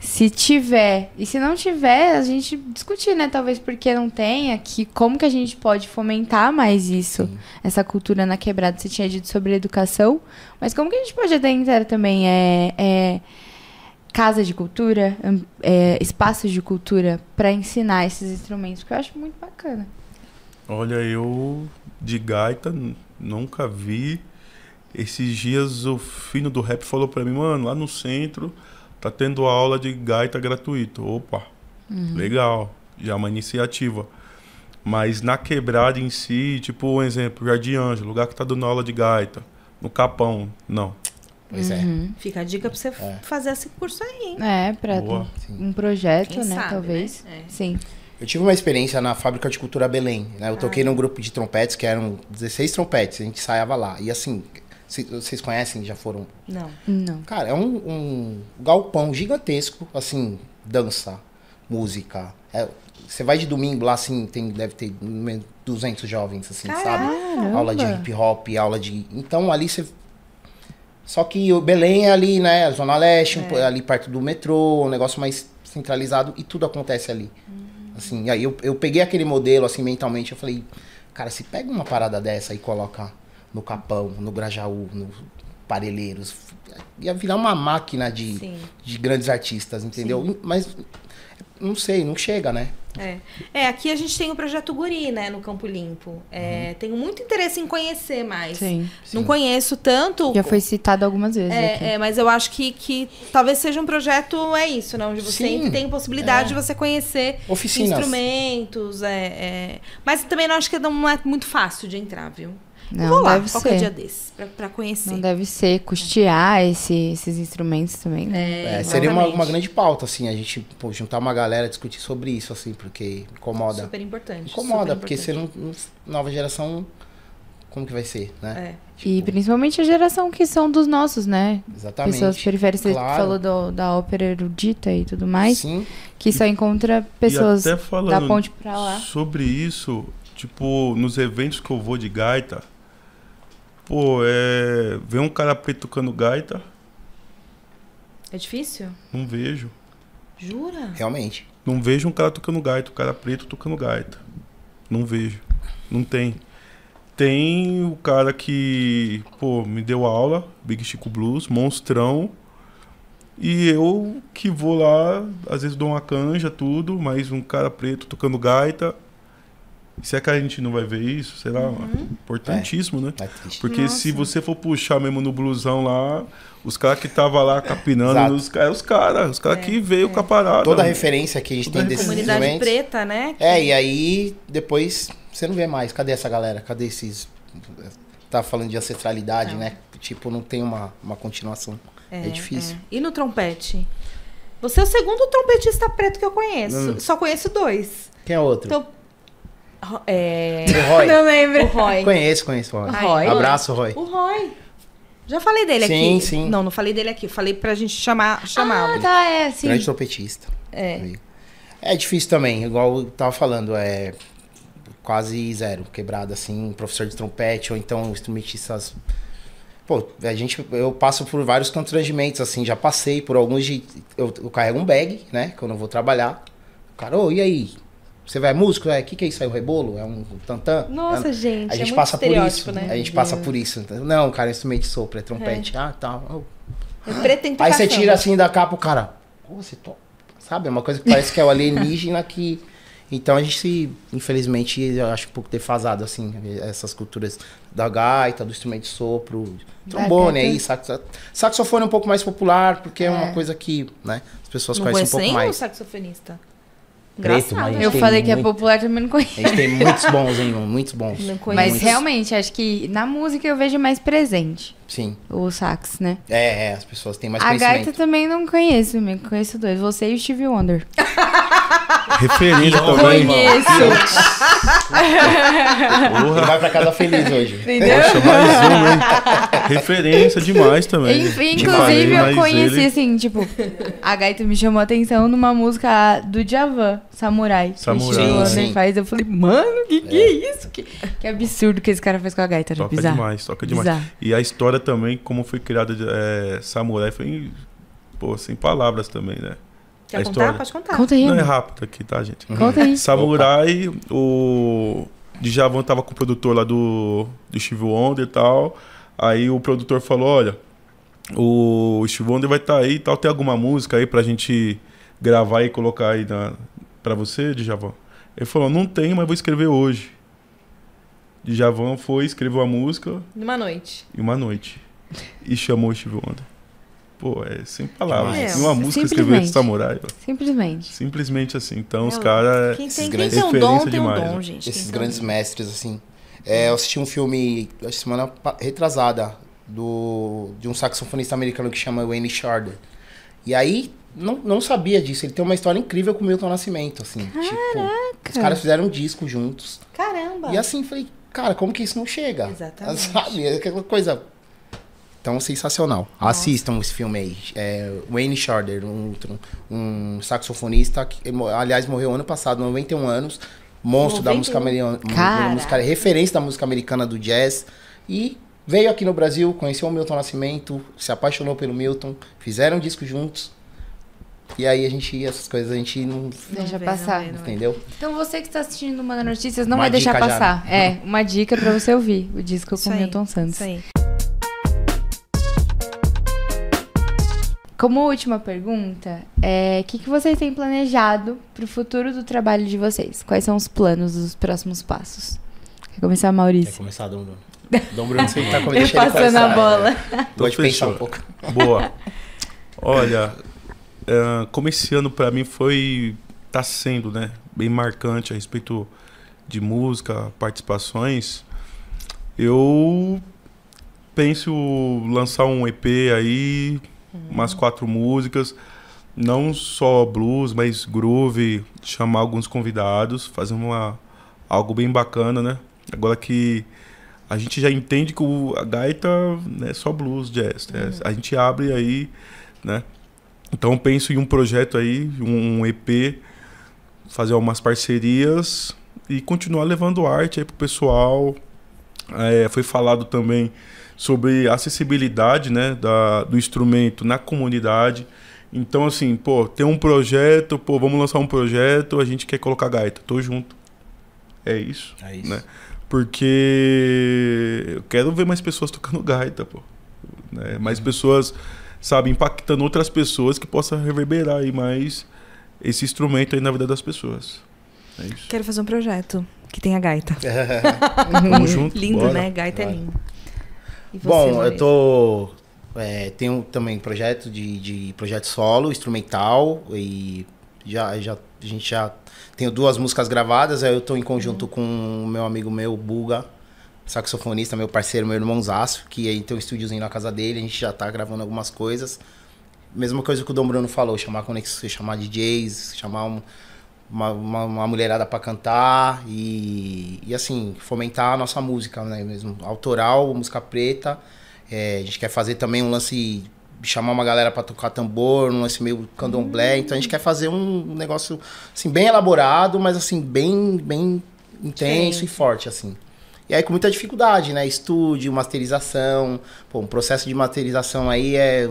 Se tiver, e se não tiver, a gente discutir, né? Talvez porque não tenha, que como que a gente pode fomentar mais isso, essa cultura na quebrada. Você tinha dito sobre educação, mas como que a gente pode adentrar também? É, é casa de cultura, é, espaços de cultura para ensinar esses instrumentos, que eu acho muito bacana. Olha, eu de gaita nunca vi. Esses dias o filho do rap falou pra mim, mano, lá no centro tá tendo aula de gaita gratuito. Opa, legal, já é uma iniciativa. Mas na quebrada em si, tipo um exemplo, Jardim Ângelo, lugar que tá dando aula de gaita. No Capão, não. Pois Uhum. Fica a dica pra você É. fazer esse curso aí. hein? É, para um projeto, Quem né, sabe, talvez. né? É. Sim. Eu tive uma experiência na Fábrica de Cultura Belém, né? Eu Ah. toquei num grupo de trompetes, que eram 16 trompetes, a gente ensaiava lá. E assim, vocês conhecem, já foram... Não. Não. Cara, é um, um galpão gigantesco, assim, dança, música. É, você vai de domingo lá, assim, tem, deve ter me- 200 jovens, assim, sabe? Caramba. Aula de hip hop, aula de. Então ali você. Só que o Belém é ali, né? Zona Leste, po- ali perto do metrô, um negócio mais centralizado e tudo acontece ali. Assim, aí eu, eu peguei aquele modelo, assim, mentalmente, eu falei, cara, se pega uma parada dessa e coloca no Capão, no Grajaú, no Parelheiros, ia virar uma máquina de, Sim. de grandes artistas, entendeu? Mas não sei, não chega, né? É. é, aqui a gente tem o projeto Guri, né, no Campo Limpo. É, Tenho muito interesse em conhecer mais. Sim. Não Sim. conheço tanto. Já foi citado algumas vezes aqui. É, é, mas eu acho que, que talvez seja um projeto, é isso, né? Onde você Sim, tem possibilidade é. de você conhecer Oficinas. instrumentos. É, é. Mas também não acho que não é muito fácil de entrar, viu? Não, Vou lá, deve qualquer ser. dia desses, pra, pra conhecer. Não deve ser custear esse- esses instrumentos também, né? É, seria uma, uma grande pauta, assim, a gente pô, juntar uma galera e discutir sobre isso, assim, porque incomoda. Super importante. incomoda, super porque você não, Nova geração. Como que vai ser, né? É. E principalmente a geração que são dos nossos, né? Exatamente. Pessoas periféricas. Você Claro. falou do- da ópera erudita e tudo mais. Sim. Que só encontra pessoas e até falando da ponte pra lá. Sobre isso, tipo, nos eventos que eu vou de gaita, pô, é. Vem um cara preto tocando gaita, É difícil? não vejo. Jura? Realmente. Não vejo um cara tocando gaita, um cara preto tocando gaita. Não vejo. Não tem. Tem o cara que, pô, me deu aula, Big Chico Blues, monstrão. E eu que vou lá, às vezes dou uma canja, tudo, mas um cara preto tocando gaita. Será que a gente não vai ver isso? Será importantíssimo, né? É. Porque Nossa. se você for puxar mesmo no blusão lá, os caras que tava lá capinando, os caras, os caras, os caras que veio com a parada. Toda a referência que a gente Toda tem desses Comunidade instrumentos. preta, né? É, e aí depois você não vê mais. Cadê essa galera? Cadê esses. Tá falando de ancestralidade, Não. né? Tipo, não tem uma, uma continuação. É, difícil. é. E no trompete? Você é o segundo trompetista preto que eu conheço. Hum. Só conheço dois. Quem é outro? Então, é... O Roy. Não o lembro. Roy. Conheço, conheço o Roy. Roy. Abraço, Roy. O Roy. Já falei dele Sim, aqui. sim. Não, não falei dele aqui. Falei pra gente chamar, chamá-lo. Ah, tá, é, sim. Grande trompetista. É. É difícil também, igual eu tava falando, é quase zero, quebrado assim, professor de trompete, ou então instrumentistas. Pô, a gente, eu passo por vários constrangimentos, assim, já passei por alguns de. Eu, eu carrego um bag, né? Que eu não vou trabalhar. O cara, ô, e aí? Você vai músico? É, o que, que é isso aí? Um rebolo? É um tantã? Nossa, É- gente. a gente é muito passa por isso. né? A gente passa por isso. Não, cara, é instrumento de sopro, é trompete. Ah, tá. Oh, É Aí você tira assim da capa o cara. Pô, você to... Sabe? É uma coisa que parece que é o alienígena que. [laughs] Então a gente se, infelizmente, eu acho um pouco defasado, assim, essas culturas da gaita, do instrumento de sopro, trombone aí, sax... saxofone é um pouco mais popular, porque é, uma coisa que, né, as pessoas Não conhecem um pouco mais. saxofonista. Preto, Engraçado. mas- Eu Tem falei que é muito. popular, também não A conheço. gente tem muitos bons, hein, muitos bons. Não conheço. Mas Muitos. realmente, acho que na música eu vejo mais presente Sim. o sax, né? É, é, as pessoas têm mais a conhecimento. gaita também não conheço, amigo. Conheço dois. Você e o Stevie Wonder. [laughs] Referência também. Conheço. Ele Porra, vai pra casa feliz hoje. Entendeu? poxa, mais um, hein? Referência demais também. Enfim, inclusive, eu conheci, ele- assim, tipo, a gaita me chamou a atenção numa música do Djavan, Samurai. que o Samurai. Wonder Sim, sim. faz. Eu falei, mano, que que é isso? Que, que absurdo que esse cara fez com a gaita. Era Toca bizarro. demais, toca demais. Bizarro. E a história também, como foi criada é, Samurai, foi, pô, sem palavras também, né? Quer A contar? história. Pode contar. Conta aí. Não é rápido aqui, tá, gente? Conta aí. Samurai, o Djavan tava com o produtor lá do, do Steve Wonder e tal. Aí o produtor falou, olha, o Steve Wonder vai estar aí e tal. Tem alguma música aí pra gente gravar e colocar aí na, pra você, Djavan? Ele falou, não tem, mas vou escrever hoje. Djavan foi, escreveu a música Numa noite. em uma noite. E chamou o Steve Wonder. Pô, é sem palavras. É, Em uma música escreveu esse samurai. ó. Simplesmente. Simplesmente assim. Então os É, caras. Quem Esses tem, quem grandes tem um dom, referência tem um demais, dom, né? gente. Esses grandes um mestres, assim. É, eu assisti um filme semana retrasada do, de um saxofonista americano que chama Wayne Sharder. E aí, não, não sabia disso. Ele tem uma história incrível com o Milton Nascimento, assim. Tipo, os caras fizeram um disco juntos. dom. Caramba. E assim, falei, cara, como que isso não chega? Exatamente. Sabe? É aquela coisa. Então, sensacional. Assistam esse filme aí. É, Wayne Sharder, um, um saxofonista que, aliás, morreu ano passado, 91 anos. Monstro da 91. música americana. Música- Referência da música americana do jazz. E veio aqui no Brasil, conheceu o Milton Nascimento, se apaixonou pelo Milton, fizeram um disco juntos. E aí a gente, essas coisas a gente não. Deixa vê, passar. não não. Entendeu? Então você que está assistindo Manda Notícias não Uma vai deixar dica já, passar. né? É, uma dica pra você ouvir o disco Isso com aí, Milton Santos. Isso aí. Como última pergunta, é, o que, que vocês têm planejado pro futuro do trabalho de vocês? Quais são os planos dos próximos passos? Quer começar, Quer Maurício? começar, Dom Bruno? [laughs] Dom Bruno, você que tá Eu começando. deixa ele passando a bola. Pode Então, pensar um pouco. Boa. Olha, é, como esse ano pra mim foi. tá sendo, né? Bem marcante a respeito de música, participações. Eu penso lançar um EP aí, umas quatro músicas. Não só blues, mas groove, chamar alguns convidados, fazer uma, algo bem bacana, né? Agora que a gente já entende que o, a gaita não é só blues, jazz. né? A gente abre aí, né? Então penso em um projeto aí, um, EP, fazer umas parcerias e continuar levando arte aí pro pessoal. É, foi falado também sobre acessibilidade né, da, do instrumento na comunidade. Então, assim, pô, tem um projeto, pô, vamos lançar um projeto, a gente quer colocar gaita, tô junto. É isso. É isso. Né? Porque eu quero ver mais pessoas tocando [laughs] gaita, pô. Né? Mais pessoas, sabe, impactando outras pessoas que possa reverberar aí mais esse instrumento aí na vida das pessoas. É isso. Quero fazer um projeto que tenha gaita. [laughs] Tamo junto. Lindo, bora. né? Gaita é lindo. E você, Bom, eu Maurício? tô. É, tenho também projeto de, de projeto solo, instrumental, e já, já, a gente já tenho duas músicas gravadas, aí eu tô em conjunto com o meu amigo meu, Buga, saxofonista, meu parceiro, meu irmãozaço, que aí tem um estúdiozinho na casa dele, a gente já tá gravando algumas coisas. Mesma coisa que o Dom Bruno falou, chamar conexões, chamar DJs, chamar um- uma, uma, uma mulherada pra cantar e, e assim, fomentar a nossa música, né? Mesmo autoral, música preta. É, a gente quer fazer também um lance, chamar uma galera pra tocar tambor, um lance meio candomblé. Então a gente quer fazer um negócio assim, bem elaborado, mas assim, bem, bem intenso Sim. e forte, assim. E aí com muita dificuldade, né? Estúdio, masterização. Pô, um processo de masterização aí é.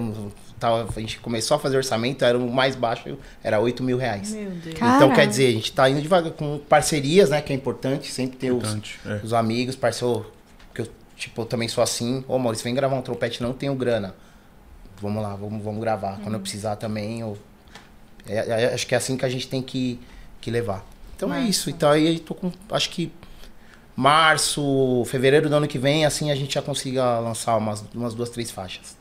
Tava, a gente começou a fazer orçamento, era o mais baixo, era 8 mil reais. Meu Deus. Então, quer dizer, a gente tá indo devagar com parcerias, né? Que é importante, sempre ter os, Importante, é. os amigos, parceiro. Que eu, tipo, eu também sou assim. Ô, Maurício, vem gravar um trompete, não tenho grana. Vamos lá, vamos, vamos gravar. Quando eu precisar também, eu... é- é- acho que é assim que a gente tem que, que levar. Então é Massa. isso. Então aí eu tô com. Acho que março, fevereiro do ano que vem, assim a gente já consiga lançar umas, umas duas, três faixas.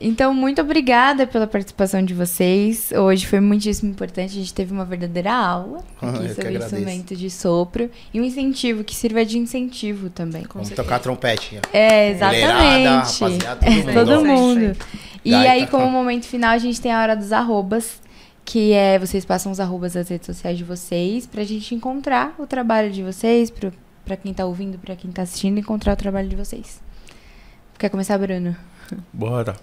Então, muito obrigada pela participação de vocês. Hoje foi muitíssimo importante. A gente teve uma verdadeira aula [laughs] aqui que sobre instrumento de sopro e um incentivo que sirva de incentivo também. Com Vamos certeza. tocar trompete. É, Mulherada, exatamente. rapaziada, todo [laughs] É, mundo. todo Isso aí, mundo. E aí, como momento final, a gente tem a hora dos arrobas, que é vocês passam os arrobas das redes sociais de vocês pra gente encontrar o trabalho de vocês, pro, pra quem tá ouvindo, pra quem tá assistindo, encontrar o trabalho de vocês. Quer começar, Bruno? [laughs] Bora.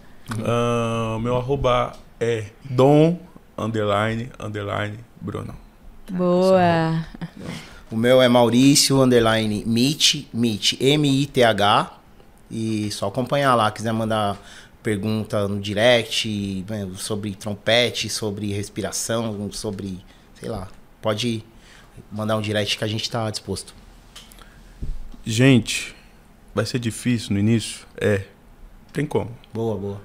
Ah, meu arroba é dom, underline, underline, Bruno. Boa! O meu é Maurício, underline, Mit, Mit, M-I-T-H. E só acompanhar lá, quiser mandar pergunta no direct né, sobre trompete, sobre respiração, sobre, sei lá, pode mandar um direct que a gente tá disposto. Gente, vai ser difícil no início? É. Tem como. Boa, boa.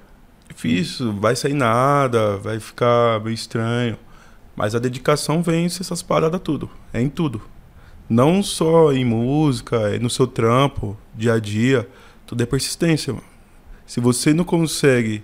Difícil, vai sair nada, vai ficar meio estranho. Mas a dedicação vence essas paradas tudo. É em tudo. Não só em música, é no seu trampo, dia a dia. Tudo é persistência, mano. Se você não consegue,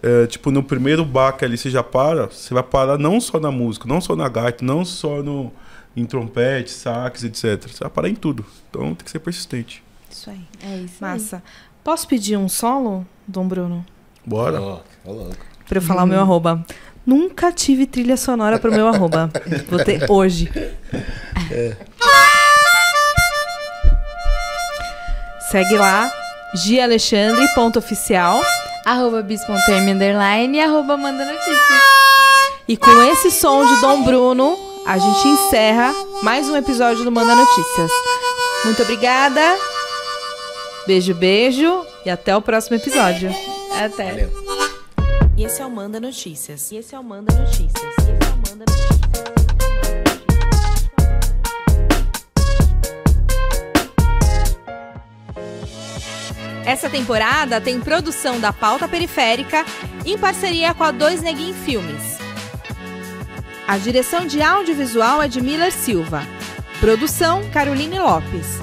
é, tipo, no primeiro baque ali você já para, você vai parar não só na música, não só na gaita, não só no, em trompete, sax, etc. Você vai parar em tudo. Então tem que ser persistente. Isso aí. É isso Massa. Posso pedir um solo, Dom Bruno? Bora. Ó, ô louco. Pra eu falar o meu arroba. Nunca tive trilha sonora pro meu arroba. [laughs] Vou ter hoje. Segue lá, gialexandre.oficial. Arroba bis.m underline e arroba manda notícias. E com esse som de Dom Bruno, a gente encerra mais um episódio do Manda Notícias. Muito obrigada. Beijo, beijo. E até o próximo episódio. Até. Valeu. E esse é o Manda Notícias. E esse é o Manda Notícias. E esse é o Manda Notícias. Essa temporada tem produção da Pauta Periférica em parceria com a Dois Neguin Filmes. A direção de audiovisual é de Miller Silva. Produção Caroline Lopes.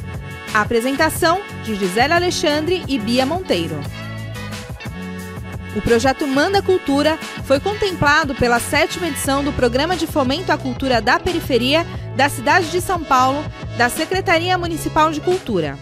A apresentação de Gisele Alexandre e Bia Monteiro. O projeto Manda Cultura foi contemplado pela sétima edição do Programa de Fomento à Cultura da Periferia da cidade de São Paulo, da Secretaria Municipal de Cultura.